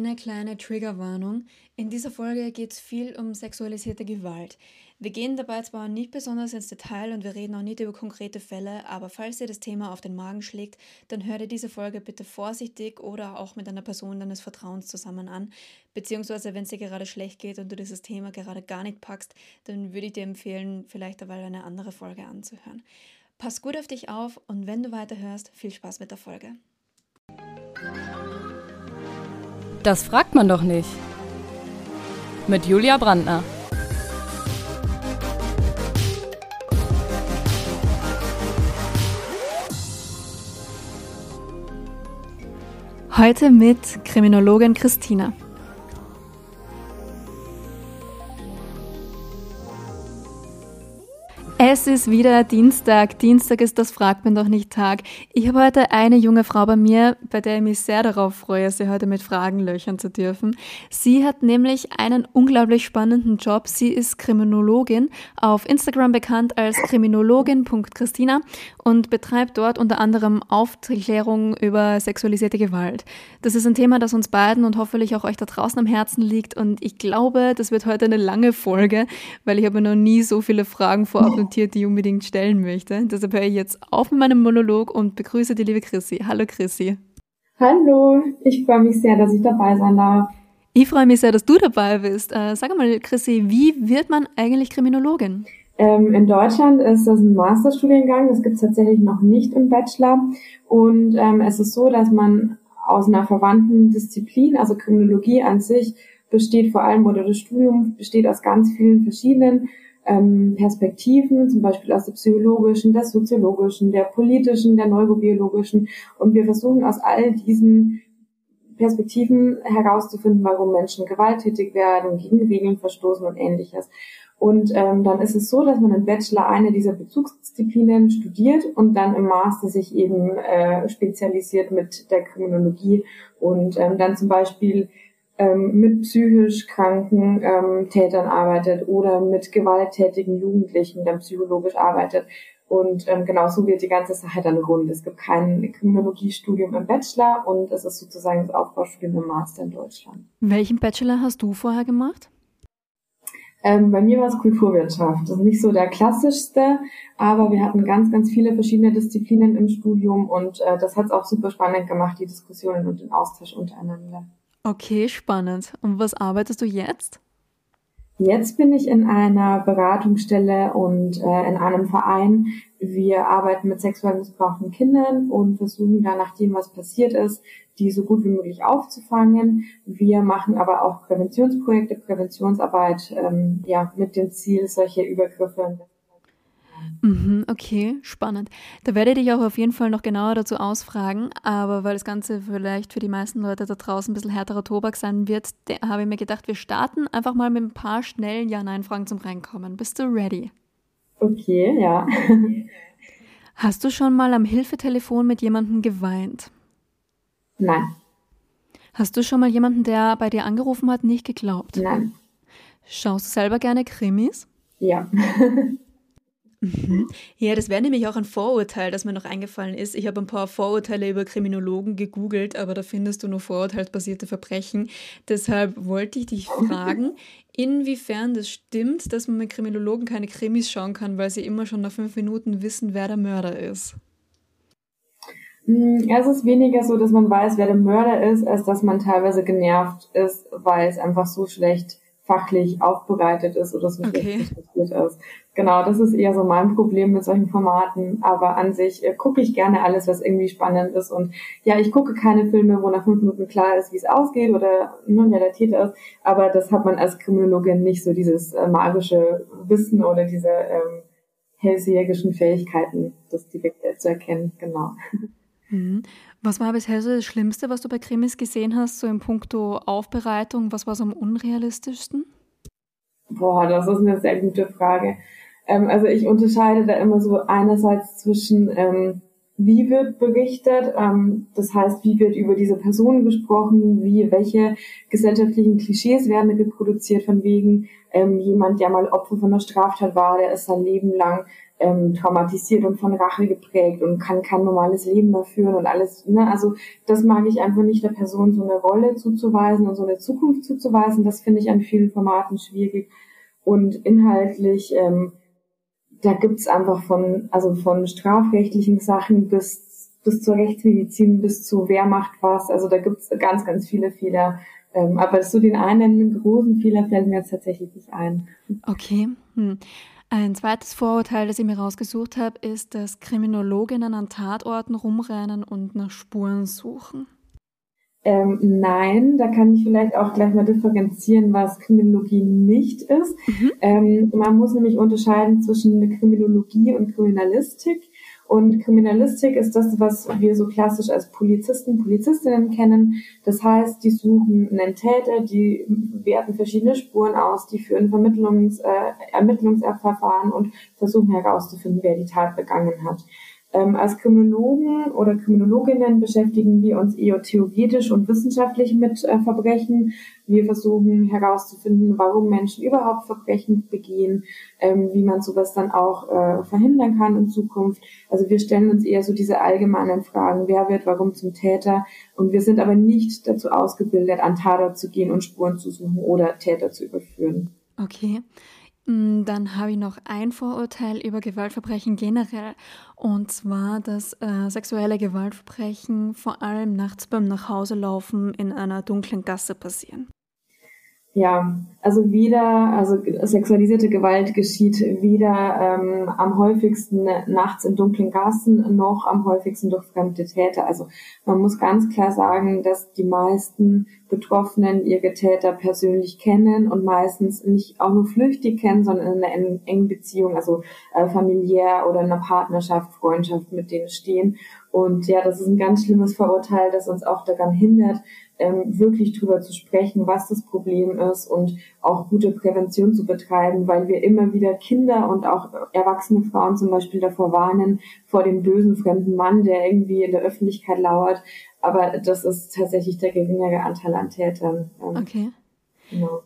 eine kleine Triggerwarnung. In dieser Folge geht es viel um sexualisierte Gewalt. Wir gehen dabei zwar nicht besonders ins Detail und wir reden auch nicht über konkrete Fälle, aber falls dir das Thema auf den Magen schlägt, dann hör dir diese Folge bitte vorsichtig oder auch mit einer Person deines Vertrauens zusammen an. Beziehungsweise, wenn es dir gerade schlecht geht und du dieses Thema gerade gar nicht packst, dann würde ich dir empfehlen, vielleicht dabei eine andere Folge anzuhören. Pass gut auf dich auf und wenn du weiterhörst, viel Spaß mit der Folge. Das fragt man doch nicht. Mit Julia Brandner. Heute mit Kriminologin Christina. Es ist wieder Dienstag. Dienstag ist das Fragt man doch nicht Tag. Ich habe heute eine junge Frau bei mir, bei der ich mich sehr darauf freue, sie heute mit Fragen löchern zu dürfen. Sie hat nämlich einen unglaublich spannenden Job. Sie ist Kriminologin, auf Instagram bekannt als kriminologin.christina und betreibt dort unter anderem Aufklärung über sexualisierte Gewalt. Das ist ein Thema, das uns beiden und hoffentlich auch euch da draußen am Herzen liegt und ich glaube, das wird heute eine lange Folge, weil ich habe noch nie so viele Fragen vorab notiert, die ich unbedingt stellen möchte. Deshalb höre ich jetzt auf mit meinem Monolog und begrüße die liebe Chrissy. Hallo Chrissy. Hallo, ich freue mich sehr, dass ich dabei sein darf. Ich freue mich sehr, dass du dabei bist. Äh, sag mal, Chrissy, wie wird man eigentlich Kriminologin? Ähm, in Deutschland ist das ein Masterstudiengang, das gibt es tatsächlich noch nicht im Bachelor. Und ähm, es ist so, dass man aus einer verwandten Disziplin, also Kriminologie an sich, besteht vor allem, oder das Studium besteht aus ganz vielen verschiedenen ähm, Perspektiven, zum Beispiel aus der psychologischen, der soziologischen, der politischen, der neurobiologischen. Und wir versuchen aus all diesen Perspektiven herauszufinden, warum Menschen gewalttätig werden, gegen Regeln verstoßen und ähnliches. Und ähm, dann ist es so, dass man im Bachelor eine dieser Bezugsdisziplinen studiert und dann im Master sich eben äh, spezialisiert mit der Kriminologie und ähm, dann zum Beispiel ähm, mit psychisch kranken ähm, Tätern arbeitet oder mit gewalttätigen Jugendlichen dann psychologisch arbeitet. Und ähm, genau so wird die ganze Sache dann rund. Es gibt kein Kriminologiestudium im Bachelor und es ist sozusagen das Aufbaustudium im Master in Deutschland. Welchen Bachelor hast du vorher gemacht? Ähm, bei mir war es Kulturwirtschaft. Das ist nicht so der klassischste, aber wir hatten ganz, ganz viele verschiedene Disziplinen im Studium und äh, das hat es auch super spannend gemacht, die Diskussionen und den Austausch untereinander. Okay, spannend. Und was arbeitest du jetzt? Jetzt bin ich in einer Beratungsstelle und äh, in einem Verein. Wir arbeiten mit sexuell missbrauchten Kindern und versuchen dann, nachdem was passiert ist, die so gut wie möglich aufzufangen. Wir machen aber auch Präventionsprojekte, Präventionsarbeit, ähm, ja, mit dem Ziel, solche Übergriffe Mhm, okay, spannend. Da werde ich dich auch auf jeden Fall noch genauer dazu ausfragen, aber weil das Ganze vielleicht für die meisten Leute da draußen ein bisschen härterer Tobak sein wird, habe ich mir gedacht, wir starten einfach mal mit ein paar schnellen Ja-Nein-Fragen zum Reinkommen. Bist du ready? Okay, ja. Hast du schon mal am Hilfetelefon mit jemandem geweint? Nein. Hast du schon mal jemanden, der bei dir angerufen hat, nicht geglaubt? Nein. Schaust du selber gerne Krimis? Ja. Mhm. Ja, das wäre nämlich auch ein Vorurteil, das mir noch eingefallen ist. Ich habe ein paar Vorurteile über Kriminologen gegoogelt, aber da findest du nur vorurteilsbasierte Verbrechen. Deshalb wollte ich dich fragen, inwiefern das stimmt, dass man mit Kriminologen keine Krimis schauen kann, weil sie immer schon nach fünf Minuten wissen, wer der Mörder ist. Hm, es ist weniger so, dass man weiß, wer der Mörder ist, als dass man teilweise genervt ist, weil es einfach so schlecht fachlich aufbereitet ist oder so okay. schlecht ist. Genau, das ist eher so mein Problem mit solchen Formaten. Aber an sich äh, gucke ich gerne alles, was irgendwie spannend ist. Und ja, ich gucke keine Filme, wo nach fünf Minuten klar ist, wie es ausgeht oder nur wer der Täter ist. Aber das hat man als Kriminologin nicht so dieses äh, magische Wissen oder diese ähm, hellseherischen Fähigkeiten, das direkt zu erkennen. Genau. Mhm. Was war bisher so das Schlimmste, was du bei Krimis gesehen hast, so in puncto Aufbereitung? Was war so am unrealistischsten? Boah, das ist eine sehr gute Frage. Ähm, also ich unterscheide da immer so einerseits zwischen, ähm, wie wird berichtet, ähm, das heißt, wie wird über diese Person gesprochen, wie, welche gesellschaftlichen Klischees werden reproduziert, von wegen ähm, jemand, der mal Opfer von einer Straftat war, der ist sein Leben lang ähm, traumatisiert und von Rache geprägt und kann kein normales Leben mehr führen und alles. Ne? Also das mag ich einfach nicht der Person so eine Rolle zuzuweisen und so eine Zukunft zuzuweisen. Das finde ich an vielen Formaten schwierig. Und inhaltlich, ähm, da gibt's einfach von, also von strafrechtlichen Sachen bis bis zur Rechtsmedizin, bis zu wer macht was. Also da gibt's ganz, ganz viele Fehler. Ähm, aber so den einen großen Fehler fällt mir jetzt tatsächlich nicht ein. Okay. Hm. Ein zweites Vorurteil, das ich mir rausgesucht habe, ist, dass Kriminologinnen an Tatorten rumrennen und nach Spuren suchen. Ähm, nein, da kann ich vielleicht auch gleich mal differenzieren, was Kriminologie nicht ist. Mhm. Ähm, man muss nämlich unterscheiden zwischen Kriminologie und Kriminalistik. Und Kriminalistik ist das, was wir so klassisch als Polizisten, Polizistinnen kennen. Das heißt, die suchen einen Täter, die werten verschiedene Spuren aus, die führen Vermittlungs-, äh, Ermittlungsverfahren und versuchen herauszufinden, wer die Tat begangen hat. Ähm, als Kriminologen oder Kriminologinnen beschäftigen wir uns eher theoretisch und wissenschaftlich mit äh, Verbrechen. Wir versuchen herauszufinden, warum Menschen überhaupt Verbrechen begehen, ähm, wie man sowas dann auch äh, verhindern kann in Zukunft. Also wir stellen uns eher so diese allgemeinen Fragen, wer wird warum zum Täter. Und wir sind aber nicht dazu ausgebildet, an Tatort zu gehen und Spuren zu suchen oder Täter zu überführen. Okay. Mm, dann habe ich noch ein Vorurteil über Gewaltverbrechen generell. Und zwar, dass äh, sexuelle Gewaltverbrechen vor allem nachts beim Nachhauselaufen in einer dunklen Gasse passieren. Ja, also weder, also sexualisierte Gewalt geschieht weder ähm, am häufigsten nachts in dunklen Gassen noch am häufigsten durch fremde Täter. Also man muss ganz klar sagen, dass die meisten Betroffenen ihre Täter persönlich kennen und meistens nicht auch nur flüchtig kennen, sondern in einer engen Beziehung, also äh, familiär oder in einer Partnerschaft, Freundschaft mit denen stehen. Und ja, das ist ein ganz schlimmes Verurteil, das uns auch daran hindert, ähm, wirklich drüber zu sprechen, was das Problem ist und auch gute Prävention zu betreiben, weil wir immer wieder Kinder und auch erwachsene Frauen zum Beispiel davor warnen, vor dem bösen fremden Mann, der irgendwie in der Öffentlichkeit lauert. Aber das ist tatsächlich der geringere Anteil an Tätern. Ähm, okay. Genau.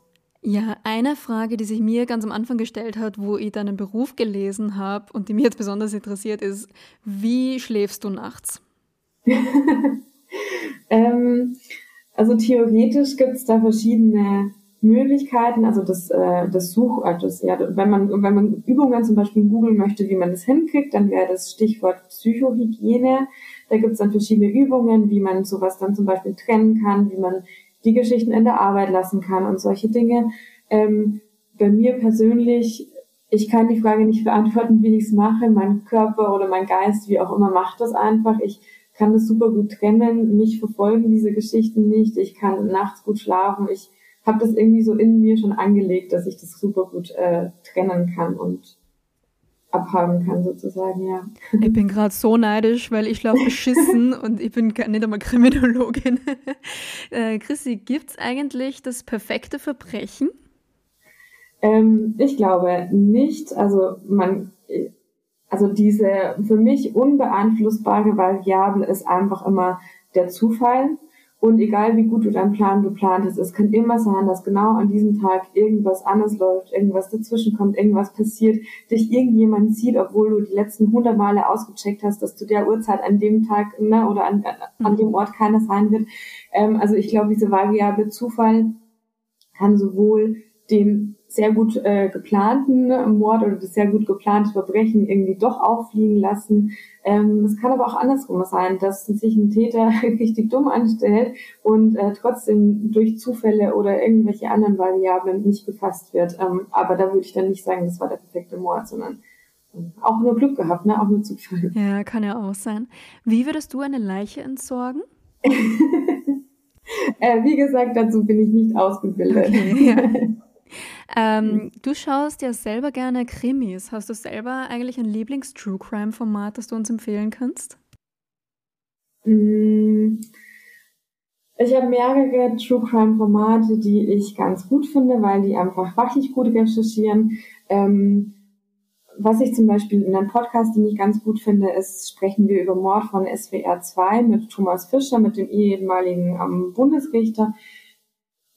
Ja, eine Frage, die sich mir ganz am Anfang gestellt hat, wo ich deinen Beruf gelesen habe und die mir jetzt besonders interessiert, ist, wie schläfst du nachts? ähm, also theoretisch gibt es da verschiedene Möglichkeiten, also das, äh, das Such, also das, ja, wenn man, wenn man Übungen zum Beispiel googeln möchte, wie man das hinkriegt, dann wäre das Stichwort Psychohygiene. Da gibt es dann verschiedene Übungen, wie man sowas dann zum Beispiel trennen kann, wie man die Geschichten in der Arbeit lassen kann und solche Dinge. Ähm, bei mir persönlich, ich kann die Frage nicht beantworten, wie ich es mache. Mein Körper oder mein Geist, wie auch immer, macht das einfach. Ich kann das super gut trennen. Mich verfolgen diese Geschichten nicht. Ich kann nachts gut schlafen. Ich habe das irgendwie so in mir schon angelegt, dass ich das super gut äh, trennen kann und abhaben kann sozusagen, ja. Ich bin gerade so neidisch, weil ich schlafe beschissen und ich bin nicht einmal Kriminologin. äh, Chrissy, gibt's eigentlich das perfekte Verbrechen? Ähm, ich glaube nicht. Also man also diese für mich unbeeinflussbare Variable ist einfach immer der Zufall. Und egal wie gut du deinen Plan geplant hast, es kann immer sein, dass genau an diesem Tag irgendwas anders läuft, irgendwas dazwischen kommt, irgendwas passiert, dich irgendjemand sieht, obwohl du die letzten hundert Male ausgecheckt hast, dass zu der Uhrzeit an dem Tag ne, oder an, an dem Ort keiner sein wird. Ähm, also ich glaube, diese Variable Zufall kann sowohl den sehr gut äh, geplanten Mord oder das sehr gut geplante Verbrechen irgendwie doch auffliegen lassen. Ähm, es kann aber auch andersrum sein, dass sich ein Täter richtig dumm anstellt und äh, trotzdem durch Zufälle oder irgendwelche anderen Variablen nicht gefasst wird. Ähm, aber da würde ich dann nicht sagen, das war der perfekte Mord, sondern ähm, auch nur Glück gehabt, ne? auch nur Zufall. Ja, kann ja auch sein. Wie würdest du eine Leiche entsorgen? äh, wie gesagt, dazu bin ich nicht ausgebildet. Okay, ja. Ähm, mhm. Du schaust ja selber gerne Krimis. Hast du selber eigentlich ein Lieblings-True Crime-Format, das du uns empfehlen kannst? Mm, ich habe mehrere True Crime-Formate, die ich ganz gut finde, weil die einfach fachlich gut recherchieren. Ähm, was ich zum Beispiel in einem Podcast, den ich ganz gut finde, ist, sprechen wir über Mord von SWR 2 mit Thomas Fischer, mit dem ehemaligen ähm, Bundesrichter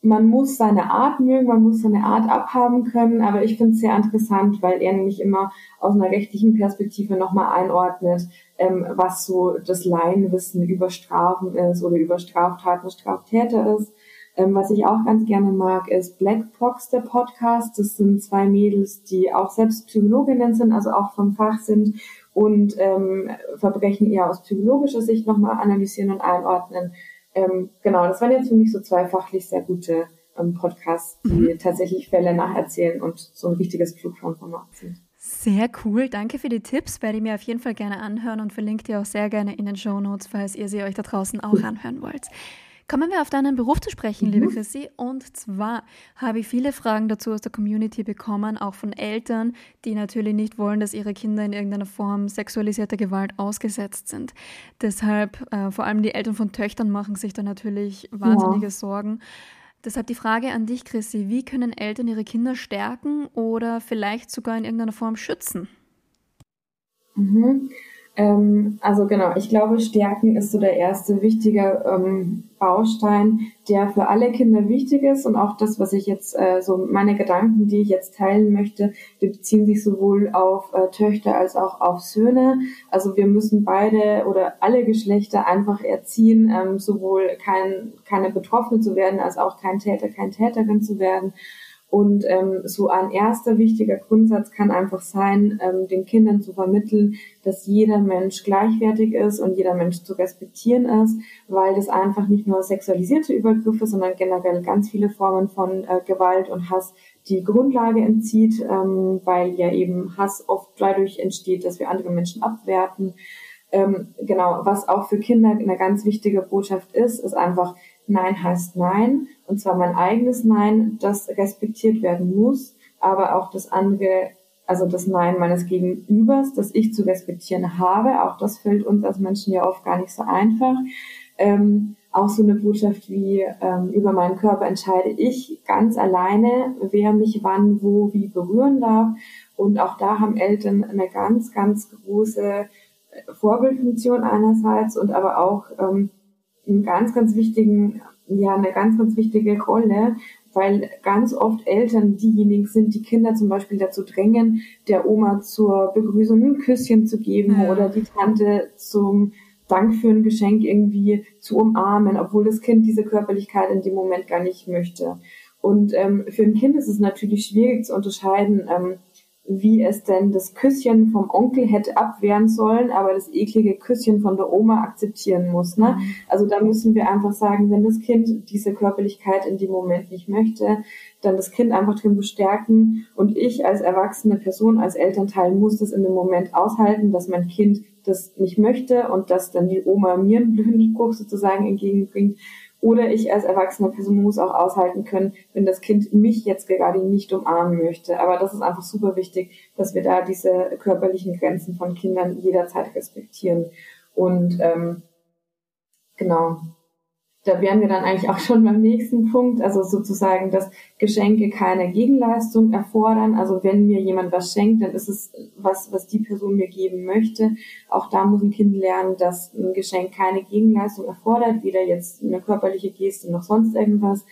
man muss seine Art mögen, man muss seine Art abhaben können, aber ich finde es sehr interessant, weil er nämlich immer aus einer rechtlichen Perspektive nochmal einordnet, ähm, was so das Laienwissen über Strafen ist oder über Straftaten, Straftäter ist. Ähm, was ich auch ganz gerne mag, ist Black Box, der Podcast. Das sind zwei Mädels, die auch selbst Psychologinnen sind, also auch vom Fach sind und ähm, Verbrechen eher aus psychologischer Sicht nochmal analysieren und einordnen. Ähm, genau, das waren jetzt für mich so zwei fachlich sehr gute ähm, Podcasts, die mhm. tatsächlich Fälle nacherzählen und so ein richtiges Flugformat sind. Sehr cool, danke für die Tipps. Werde ich mir auf jeden Fall gerne anhören und verlinke die auch sehr gerne in den Show Notes, falls ihr sie euch da draußen auch anhören wollt. Kommen wir auf deinen Beruf zu sprechen, mhm. liebe Chrissy. Und zwar habe ich viele Fragen dazu aus der Community bekommen, auch von Eltern, die natürlich nicht wollen, dass ihre Kinder in irgendeiner Form sexualisierter Gewalt ausgesetzt sind. Deshalb, äh, vor allem die Eltern von Töchtern machen sich da natürlich wahnsinnige ja. Sorgen. Deshalb die Frage an dich, Chrissy, wie können Eltern ihre Kinder stärken oder vielleicht sogar in irgendeiner Form schützen? Mhm. Ähm, also genau, ich glaube, Stärken ist so der erste wichtige ähm, Baustein, der für alle Kinder wichtig ist und auch das, was ich jetzt äh, so meine Gedanken, die ich jetzt teilen möchte, die beziehen sich sowohl auf äh, Töchter als auch auf Söhne. Also wir müssen beide oder alle Geschlechter einfach erziehen, ähm, sowohl kein, keine Betroffene zu werden, als auch kein Täter, kein Täterin zu werden. Und ähm, so ein erster wichtiger Grundsatz kann einfach sein, ähm, den Kindern zu vermitteln, dass jeder Mensch gleichwertig ist und jeder Mensch zu respektieren ist, weil das einfach nicht nur sexualisierte Übergriffe, sondern generell ganz viele Formen von äh, Gewalt und Hass die Grundlage entzieht, ähm, weil ja eben Hass oft dadurch entsteht, dass wir andere Menschen abwerten. Ähm, genau, was auch für Kinder eine ganz wichtige Botschaft ist, ist einfach, Nein heißt Nein, und zwar mein eigenes Nein, das respektiert werden muss, aber auch das andere, also das Nein meines Gegenübers, das ich zu respektieren habe, auch das fällt uns als Menschen ja oft gar nicht so einfach. Ähm, auch so eine Botschaft wie ähm, über meinen Körper entscheide ich ganz alleine, wer mich wann, wo, wie berühren darf. Und auch da haben Eltern eine ganz, ganz große Vorbildfunktion einerseits und aber auch ähm, einen ganz, ganz wichtigen, ja, eine ganz, ganz wichtige Rolle, weil ganz oft Eltern diejenigen sind, die Kinder zum Beispiel dazu drängen, der Oma zur Begrüßung ein Küsschen zu geben ja. oder die Tante zum Dank für ein Geschenk irgendwie zu umarmen, obwohl das Kind diese Körperlichkeit in dem Moment gar nicht möchte. Und ähm, für ein Kind ist es natürlich schwierig zu unterscheiden, ähm, wie es denn das Küsschen vom Onkel hätte abwehren sollen, aber das eklige Küsschen von der Oma akzeptieren muss. Ne? Mhm. Also da müssen wir einfach sagen, wenn das Kind diese Körperlichkeit in dem Moment nicht möchte, dann das Kind einfach drin bestärken und ich als erwachsene Person, als Elternteil muss das in dem Moment aushalten, dass mein Kind das nicht möchte und dass dann die Oma mir einen blöden Spruch sozusagen entgegenbringt oder ich als erwachsene Person muss auch aushalten können, wenn das Kind mich jetzt gerade nicht umarmen möchte. Aber das ist einfach super wichtig, dass wir da diese körperlichen Grenzen von Kindern jederzeit respektieren. Und ähm, genau, da wären wir dann eigentlich auch schon beim nächsten Punkt, also sozusagen, dass Geschenke keine Gegenleistung erfordern. Also wenn mir jemand was schenkt, dann ist es was, was die Person mir geben möchte. Auch da muss ein Kind lernen, dass ein Geschenk keine Gegenleistung erfordert, weder jetzt eine körperliche Geste noch sonst irgendwas.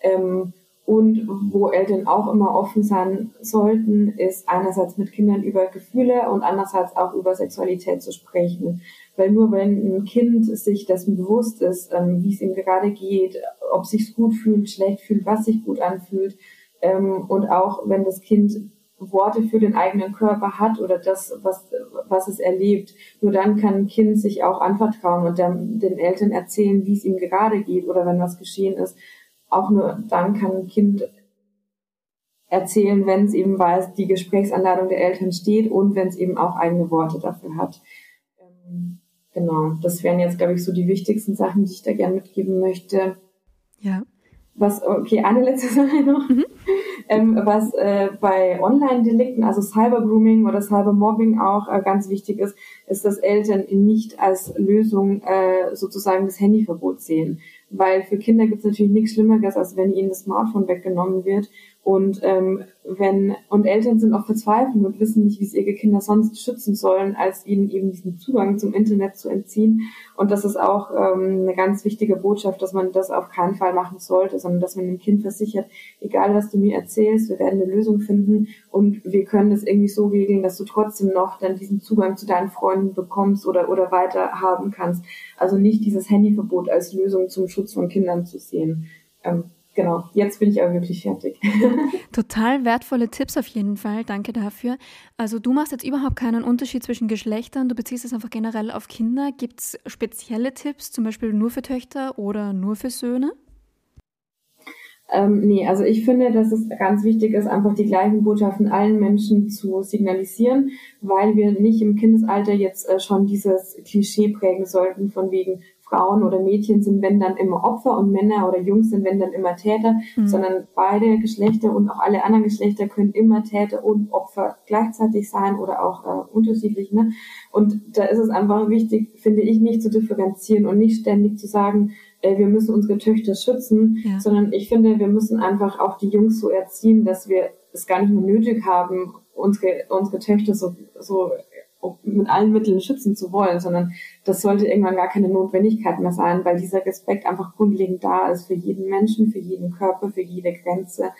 Ähm, und wo Eltern auch immer offen sein sollten, ist einerseits mit Kindern über Gefühle und andererseits auch über Sexualität zu sprechen. Weil nur wenn ein Kind sich dessen bewusst ist, ähm, wie es ihm gerade geht, ob sich gut fühlt, schlecht fühlt, was sich gut anfühlt, ähm, und auch wenn das Kind Worte für den eigenen Körper hat oder das, was, was es erlebt, nur dann kann ein Kind sich auch anvertrauen und dann, den Eltern erzählen, wie es ihm gerade geht oder wenn was geschehen ist. Auch nur dann kann ein Kind erzählen, wenn es eben weiß, die Gesprächsanladung der Eltern steht und wenn es eben auch eigene Worte dafür hat. Ähm, Genau, das wären jetzt, glaube ich, so die wichtigsten Sachen, die ich da gerne mitgeben möchte. Ja. Was, okay, eine letzte Sache noch. Mhm. Ähm, was äh, bei Online-Delikten, also Cybergrooming oder Cybermobbing auch äh, ganz wichtig ist, ist, dass Eltern nicht als Lösung äh, sozusagen das Handyverbot sehen. Weil für Kinder gibt es natürlich nichts Schlimmeres, als wenn ihnen das Smartphone weggenommen wird Und ähm, wenn und Eltern sind auch verzweifelt und wissen nicht, wie sie ihre Kinder sonst schützen sollen, als ihnen eben diesen Zugang zum Internet zu entziehen. Und das ist auch ähm, eine ganz wichtige Botschaft, dass man das auf keinen Fall machen sollte, sondern dass man dem Kind versichert, egal was du mir erzählst, wir werden eine Lösung finden und wir können das irgendwie so regeln, dass du trotzdem noch dann diesen Zugang zu deinen Freunden bekommst oder oder weiter haben kannst. Also nicht dieses Handyverbot als Lösung zum Schutz von Kindern zu sehen. Ähm, genau, jetzt bin ich aber wirklich fertig. Total wertvolle Tipps auf jeden Fall. Danke dafür. Also du machst jetzt überhaupt keinen Unterschied zwischen Geschlechtern. Du beziehst es einfach generell auf Kinder. Gibt es spezielle Tipps, zum Beispiel nur für Töchter oder nur für Söhne? Ähm, nee, also ich finde, dass es ganz wichtig ist, einfach die gleichen Botschaften allen Menschen zu signalisieren, weil wir nicht im Kindesalter jetzt äh, schon dieses Klischee prägen sollten von wegen Frauen oder Mädchen sind wenn dann immer Opfer und Männer oder Jungs sind wenn dann immer Täter, mhm. sondern beide Geschlechter und auch alle anderen Geschlechter können immer Täter und Opfer gleichzeitig sein oder auch äh, unterschiedlich. Ne? Und da ist es einfach wichtig, finde ich, nicht zu differenzieren und nicht ständig zu sagen, äh, wir müssen unsere Töchter schützen, ja. sondern ich finde, wir müssen einfach auch die Jungs so erziehen, dass wir es gar nicht mehr nötig haben, unsere, unsere Töchter so, so mit allen Mitteln schützen zu wollen, sondern das sollte irgendwann gar keine Notwendigkeit mehr sein, weil dieser Respekt einfach grundlegend da ist für jeden Menschen, für jeden Körper, für jede Grenze.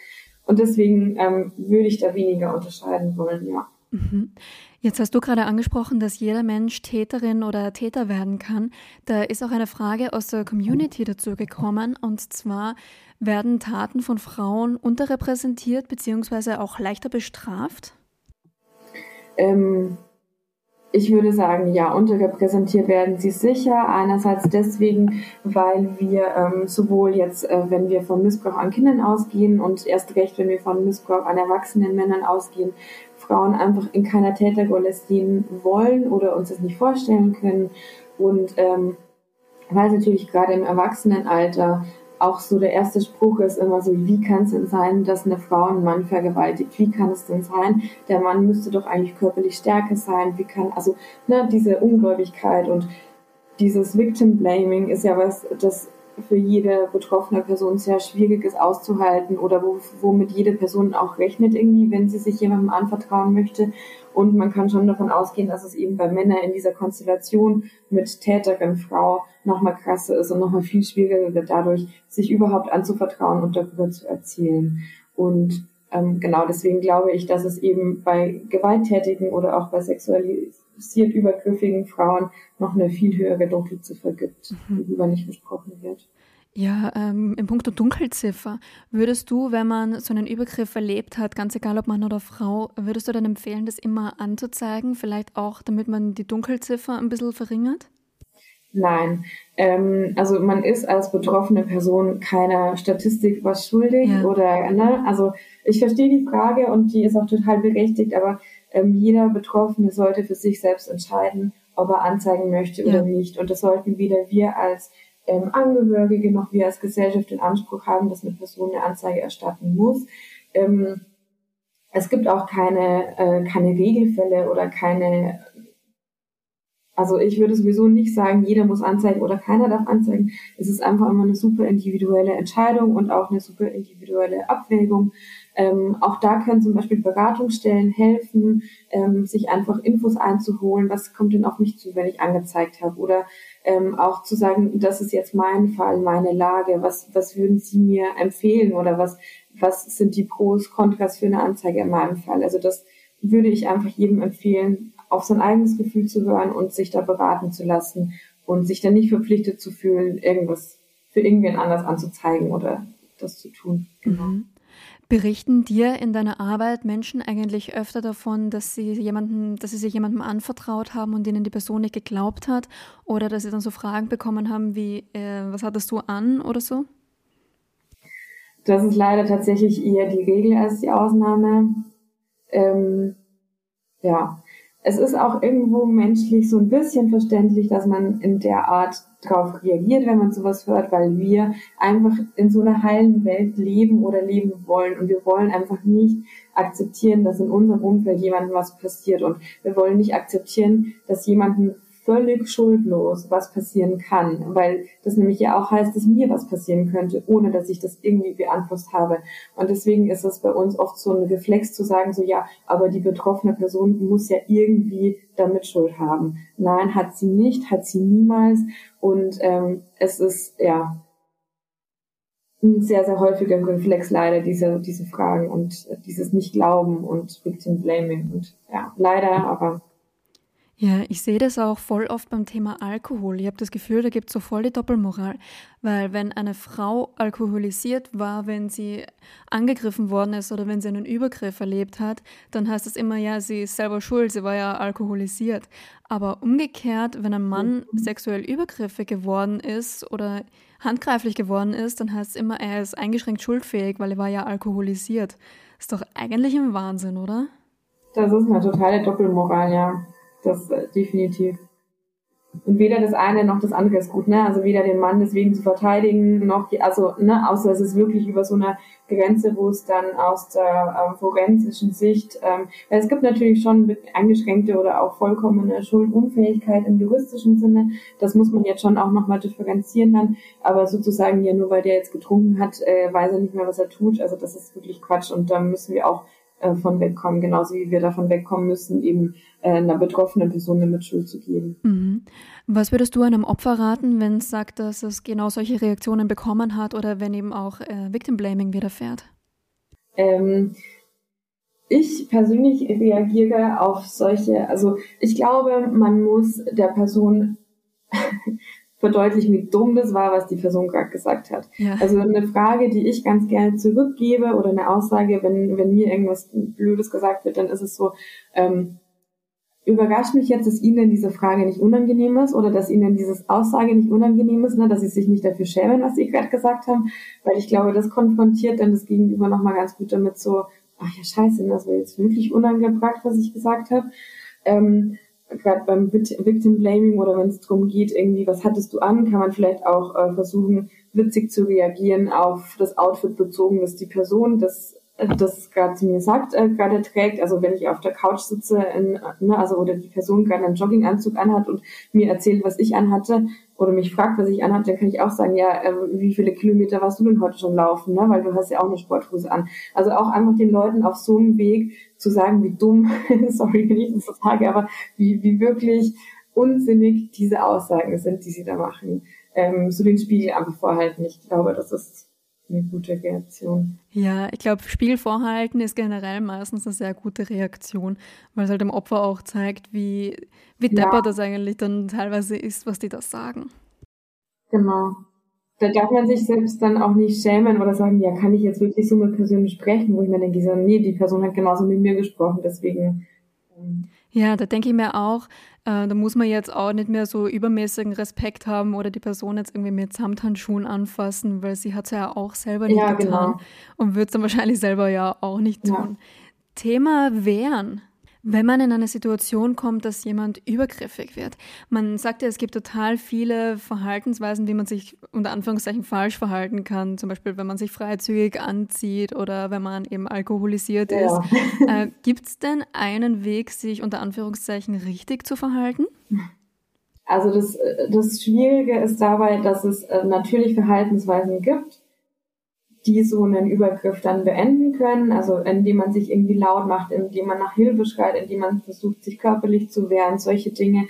Und deswegen ähm, würde ich da weniger unterscheiden wollen, ja. Mhm. Jetzt hast du gerade angesprochen, dass jeder Mensch Täterin oder Täter werden kann. Da ist auch eine Frage aus der Community dazu gekommen, und zwar werden Taten von Frauen unterrepräsentiert beziehungsweise auch leichter bestraft? Ähm, ich würde sagen, ja, unterrepräsentiert werden sie sicher. Einerseits deswegen, weil wir ähm, sowohl jetzt, äh, wenn wir von Missbrauch an Kindern ausgehen und erst recht, wenn wir von Missbrauch an erwachsenen Männern ausgehen, Frauen einfach in keiner Täterrolle sehen wollen oder uns das nicht vorstellen können. Und ähm, weil es natürlich gerade im Erwachsenenalter auch so der erste Spruch ist immer so, wie kann es denn sein, dass eine Frau einen Mann vergewaltigt? Wie kann es denn sein? Der Mann müsste doch eigentlich körperlich stärker sein. Wie kann, also, ne, diese Ungläubigkeit und dieses Victim Blaming ist ja was, das für jede betroffene Person sehr schwierig ist auszuhalten oder wo, womit jede Person auch rechnet irgendwie, wenn sie sich jemandem anvertrauen möchte. Und man kann schon davon ausgehen, dass es eben bei Männern in dieser Konstellation mit Täterin, Frau nochmal krasser ist und nochmal viel schwieriger wird, dadurch sich überhaupt anzuvertrauen und darüber zu erzählen. Und ähm, genau deswegen glaube ich, dass es eben bei gewalttätigen oder auch bei sexualisiert übergriffigen Frauen noch eine viel höhere Dunkelziffer gibt, mhm. worüber nicht gesprochen wird. Ja, ähm, im Punkt der Dunkelziffer, würdest du, wenn man so einen Übergriff erlebt hat, ganz egal ob Mann oder Frau, würdest du dann empfehlen, das immer anzuzeigen, vielleicht auch, damit man die Dunkelziffer ein bisschen verringert? Nein, ähm, also man ist als betroffene Person keiner Statistik was schuldig ja. oder, ne, also ich verstehe die Frage und die ist auch total berechtigt, aber ähm, jeder Betroffene sollte für sich selbst entscheiden, ob er anzeigen möchte ja. oder nicht. Und das sollten weder wir als ähm, Angehörige noch wir als Gesellschaft den Anspruch haben, dass eine Person eine Anzeige erstatten muss. Ähm, es gibt auch keine, äh, keine Regelfälle oder keine, also ich würde sowieso nicht sagen, jeder muss anzeigen oder keiner darf anzeigen. Es ist einfach immer eine super individuelle Entscheidung und auch eine super individuelle Abwägung. Ähm, auch da können zum Beispiel Beratungsstellen helfen, ähm, sich einfach Infos einzuholen, was kommt denn auf mich zu, wenn ich angezeigt habe. Oder ähm, auch zu sagen, das ist jetzt mein Fall, meine Lage, was, was würden Sie mir empfehlen oder was, was sind die Pros, Kontras für eine Anzeige in meinem Fall. Also das würde ich einfach jedem empfehlen, auf sein eigenes Gefühl zu hören und sich da beraten zu lassen und sich dann nicht verpflichtet zu fühlen, irgendwas für irgendwen anders anzuzeigen oder das zu tun. Genau. Mhm. Berichten dir in deiner Arbeit Menschen eigentlich öfter davon, dass sie jemanden, dass sie sich jemandem anvertraut haben und ihnen die Person nicht geglaubt hat? Oder dass sie dann so Fragen bekommen haben wie, äh, was hattest du an oder so? Das ist leider tatsächlich eher die Regel als die Ausnahme. Ähm, ja, es ist auch irgendwo menschlich so ein bisschen verständlich, dass man in der Art darauf reagiert, wenn man sowas hört, weil wir einfach in so einer heilen Welt leben oder leben wollen. Und wir wollen einfach nicht akzeptieren, dass in unserem Umfeld jemandem was passiert. Und wir wollen nicht akzeptieren, dass jemandem völlig schuldlos, was passieren kann, weil das nämlich ja auch heißt, dass mir was passieren könnte, ohne dass ich das irgendwie beeinflusst habe. Und deswegen ist es bei uns oft so ein Reflex zu sagen, so ja, aber die betroffene Person muss ja irgendwie damit Schuld haben. Nein, hat sie nicht, hat sie niemals. Und ähm, es ist ja ein sehr, sehr häufiger Reflex leider, diese, diese Fragen und dieses Nicht-Glauben und Victim-Blaming. Und ja, leider, aber ja, ich sehe das auch voll oft beim Thema Alkohol. Ich habe das Gefühl, da gibt es so voll die Doppelmoral. Weil wenn eine Frau alkoholisiert war, wenn sie angegriffen worden ist oder wenn sie einen Übergriff erlebt hat, dann heißt es immer, ja, sie ist selber schuld, sie war ja alkoholisiert. Aber umgekehrt, wenn ein Mann mhm. sexuell übergriffig geworden ist oder handgreiflich geworden ist, dann heißt es immer, er ist eingeschränkt schuldfähig, weil er war ja alkoholisiert. Ist doch eigentlich ein Wahnsinn, oder? Das ist eine totale Doppelmoral, ja. Das äh, definitiv. Und weder das eine noch das andere ist gut, ne? Also weder den Mann deswegen zu verteidigen, noch die, also, ne, außer es ist wirklich über so eine Grenze, wo es dann aus der ähm, forensischen Sicht, ähm, weil es gibt natürlich schon eingeschränkte oder auch vollkommene Schuldunfähigkeit im juristischen Sinne. Das muss man jetzt schon auch nochmal differenzieren dann. Aber sozusagen ja nur weil der jetzt getrunken hat, äh, weiß er nicht mehr, was er tut. Also das ist wirklich Quatsch und da müssen wir auch äh, von wegkommen, genauso wie wir davon wegkommen müssen, eben äh, einer betroffenen Person eine Mitschuld zu geben. Mhm. Was würdest du einem Opfer raten, wenn es sagt, dass es genau solche Reaktionen bekommen hat oder wenn eben auch äh, Victim Blaming widerfährt? Ähm, ich persönlich reagiere auf solche, also ich glaube, man muss der Person verdeutlichen, wie dumm das war, was die Person gerade gesagt hat. Ja. Also eine Frage, die ich ganz gerne zurückgebe oder eine Aussage, wenn, wenn mir irgendwas Blödes gesagt wird, dann ist es so, ähm, überrascht mich jetzt, dass Ihnen diese Frage nicht unangenehm ist oder dass Ihnen dieses Aussage nicht unangenehm ist, ne, dass Sie sich nicht dafür schämen, was Sie gerade gesagt haben, weil ich glaube, das konfrontiert dann das Gegenüber nochmal ganz gut damit so, ach ja, scheiße, das war jetzt wirklich unangebracht, was ich gesagt habe. Ähm, gerade beim Victim Blaming oder wenn es darum geht, irgendwie, was hattest du an, kann man vielleicht auch äh, versuchen, witzig zu reagieren auf das Outfit bezogen, das die Person das das gerade zu mir sagt, äh, gerade trägt. Also wenn ich auf der Couch sitze, in, ne, also oder die Person gerade einen Jogginganzug anhat und mir erzählt, was ich anhatte, oder mich fragt, was ich anhatte, dann kann ich auch sagen, ja, äh, wie viele Kilometer warst du denn heute schon laufen, ne? Weil du hast ja auch eine Sporthose an. Also auch einfach den Leuten auf so einem Weg zu sagen, wie dumm, sorry, wenn ich das so sage, aber wie, wie wirklich unsinnig diese Aussagen sind, die sie da machen. Ähm, so den Spiegel einfach vorhalten. Ich glaube, das ist eine gute Reaktion. Ja, ich glaube, Spiegel vorhalten ist generell meistens eine sehr gute Reaktion, weil es halt dem Opfer auch zeigt, wie, wie ja. das eigentlich dann teilweise ist, was die da sagen. Genau. Da darf man sich selbst dann auch nicht schämen oder sagen, ja, kann ich jetzt wirklich so mit Personen sprechen, wo ich mir denke, nee, die Person hat genauso mit mir gesprochen, deswegen. Ähm, ja, da denke ich mir auch, äh, da muss man jetzt auch nicht mehr so übermäßigen Respekt haben oder die Person jetzt irgendwie mit Samthandschuhen anfassen, weil sie hat es ja auch selber nicht ja, getan genau. und wird es dann wahrscheinlich selber ja auch nicht tun. Ja. Thema Wehren. Wenn man in eine Situation kommt, dass jemand übergriffig wird, man sagt ja, es gibt total viele Verhaltensweisen, wie man sich unter Anführungszeichen falsch verhalten kann. Zum Beispiel, wenn man sich freizügig anzieht oder wenn man eben alkoholisiert ja. ist. Äh, gibt es denn einen Weg, sich unter Anführungszeichen richtig zu verhalten? Also das, das Schwierige ist dabei, dass es äh, natürlich Verhaltensweisen gibt, die so einen Übergriff dann beenden können, also indem man sich irgendwie laut macht, indem man nach Hilfe schreit, indem man versucht, sich körperlich zu wehren, solche Dinge.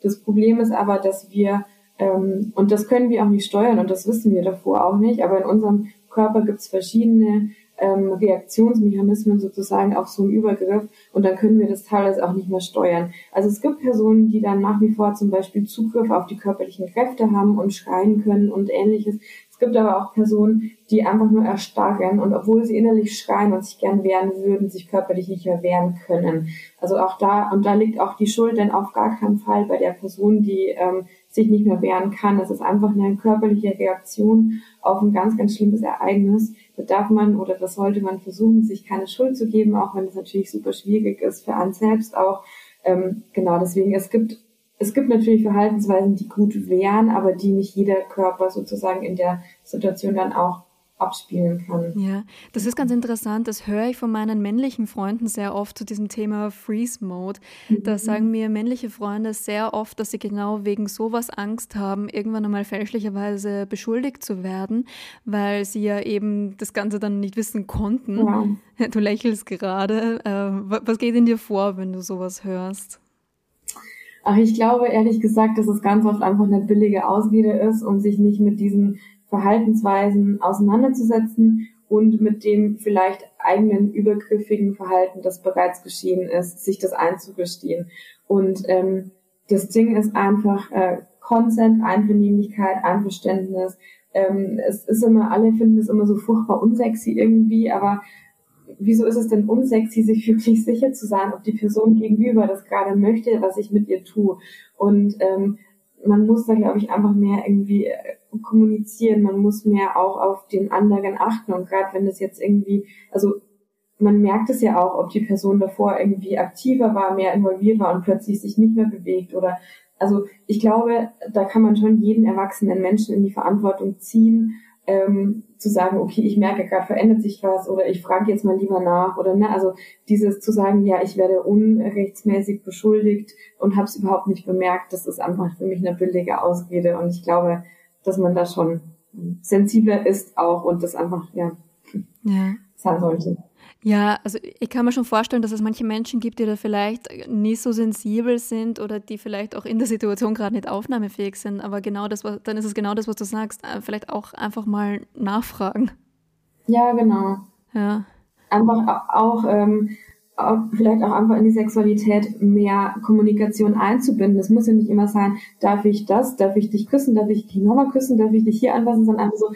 Das Problem ist aber, dass wir, ähm, und das können wir auch nicht steuern und das wissen wir davor auch nicht, aber in unserem Körper gibt es verschiedene ähm, Reaktionsmechanismen sozusagen auf so einen Übergriff und dann können wir das teilweise auch nicht mehr steuern. Also es gibt Personen, die dann nach wie vor zum Beispiel Zugriff auf die körperlichen Kräfte haben und schreien können und ähnliches gibt aber auch Personen, die einfach nur erstarren und obwohl sie innerlich schreien und sich gern wehren würden, sich körperlich nicht mehr wehren können. Also auch da, und da liegt auch die Schuld denn auf gar keinen Fall bei der Person, die ähm, sich nicht mehr wehren kann. Es ist einfach eine körperliche Reaktion auf ein ganz, ganz schlimmes Ereignis. Da darf man oder das sollte man versuchen, sich keine Schuld zu geben, auch wenn es natürlich super schwierig ist für einen selbst auch. Ähm, genau, deswegen, es gibt es gibt natürlich Verhaltensweisen, die gut wären, aber die nicht jeder Körper sozusagen in der Situation dann auch abspielen kann. Ja, das ist ganz interessant. Das höre ich von meinen männlichen Freunden sehr oft zu diesem Thema Freeze Mode. Mhm. Da sagen mir männliche Freunde sehr oft, dass sie genau wegen sowas Angst haben, irgendwann einmal fälschlicherweise beschuldigt zu werden, weil sie ja eben das Ganze dann nicht wissen konnten. Ja. Du lächelst gerade. Äh, was geht in dir vor, wenn du sowas hörst? Ach, ich glaube ehrlich gesagt, dass es ganz oft einfach eine billige Ausrede ist, um sich nicht mit diesen Verhaltensweisen auseinanderzusetzen und mit dem vielleicht eigenen übergriffigen Verhalten, das bereits geschehen ist, sich das einzugestehen. Und ähm, das Ding ist einfach äh, Consent, Einvernehmlichkeit, Einverständnis. Ähm, es ist immer, alle finden es immer so furchtbar unsexy irgendwie, aber wieso ist es denn unsexy, sich wirklich sicher zu sein, ob die Person gegenüber das gerade möchte, was ich mit ihr tue? Und ähm, man muss da, glaube ich, einfach mehr irgendwie äh, kommunizieren. Man muss mehr auch auf den anderen achten. Und gerade wenn das jetzt irgendwie, also man merkt es ja auch, ob die Person davor irgendwie aktiver war, mehr involviert war und plötzlich sich nicht mehr bewegt oder also ich glaube, da kann man schon jeden erwachsenen Menschen in die Verantwortung ziehen, ähm, zu sagen, okay, ich merke gerade verändert sich was oder ich frage jetzt mal lieber nach oder ne, also dieses zu sagen, ja, ich werde unrechtsmäßig beschuldigt und habe es überhaupt nicht bemerkt, das ist einfach für mich eine billige Ausrede und ich glaube, dass man da schon sensibler ist auch und das einfach ja, ja. sein sollte. Ja, also ich kann mir schon vorstellen, dass es manche Menschen gibt, die da vielleicht nicht so sensibel sind oder die vielleicht auch in der Situation gerade nicht aufnahmefähig sind. Aber genau das, dann ist es genau das, was du sagst. Äh, vielleicht auch einfach mal nachfragen. Ja, genau. Ja. Einfach auch, ähm, auch vielleicht auch einfach in die Sexualität mehr Kommunikation einzubinden. Es muss ja nicht immer sein, darf ich das, darf ich dich küssen, darf ich dich nochmal küssen, darf ich dich hier anfassen, sondern einfach so,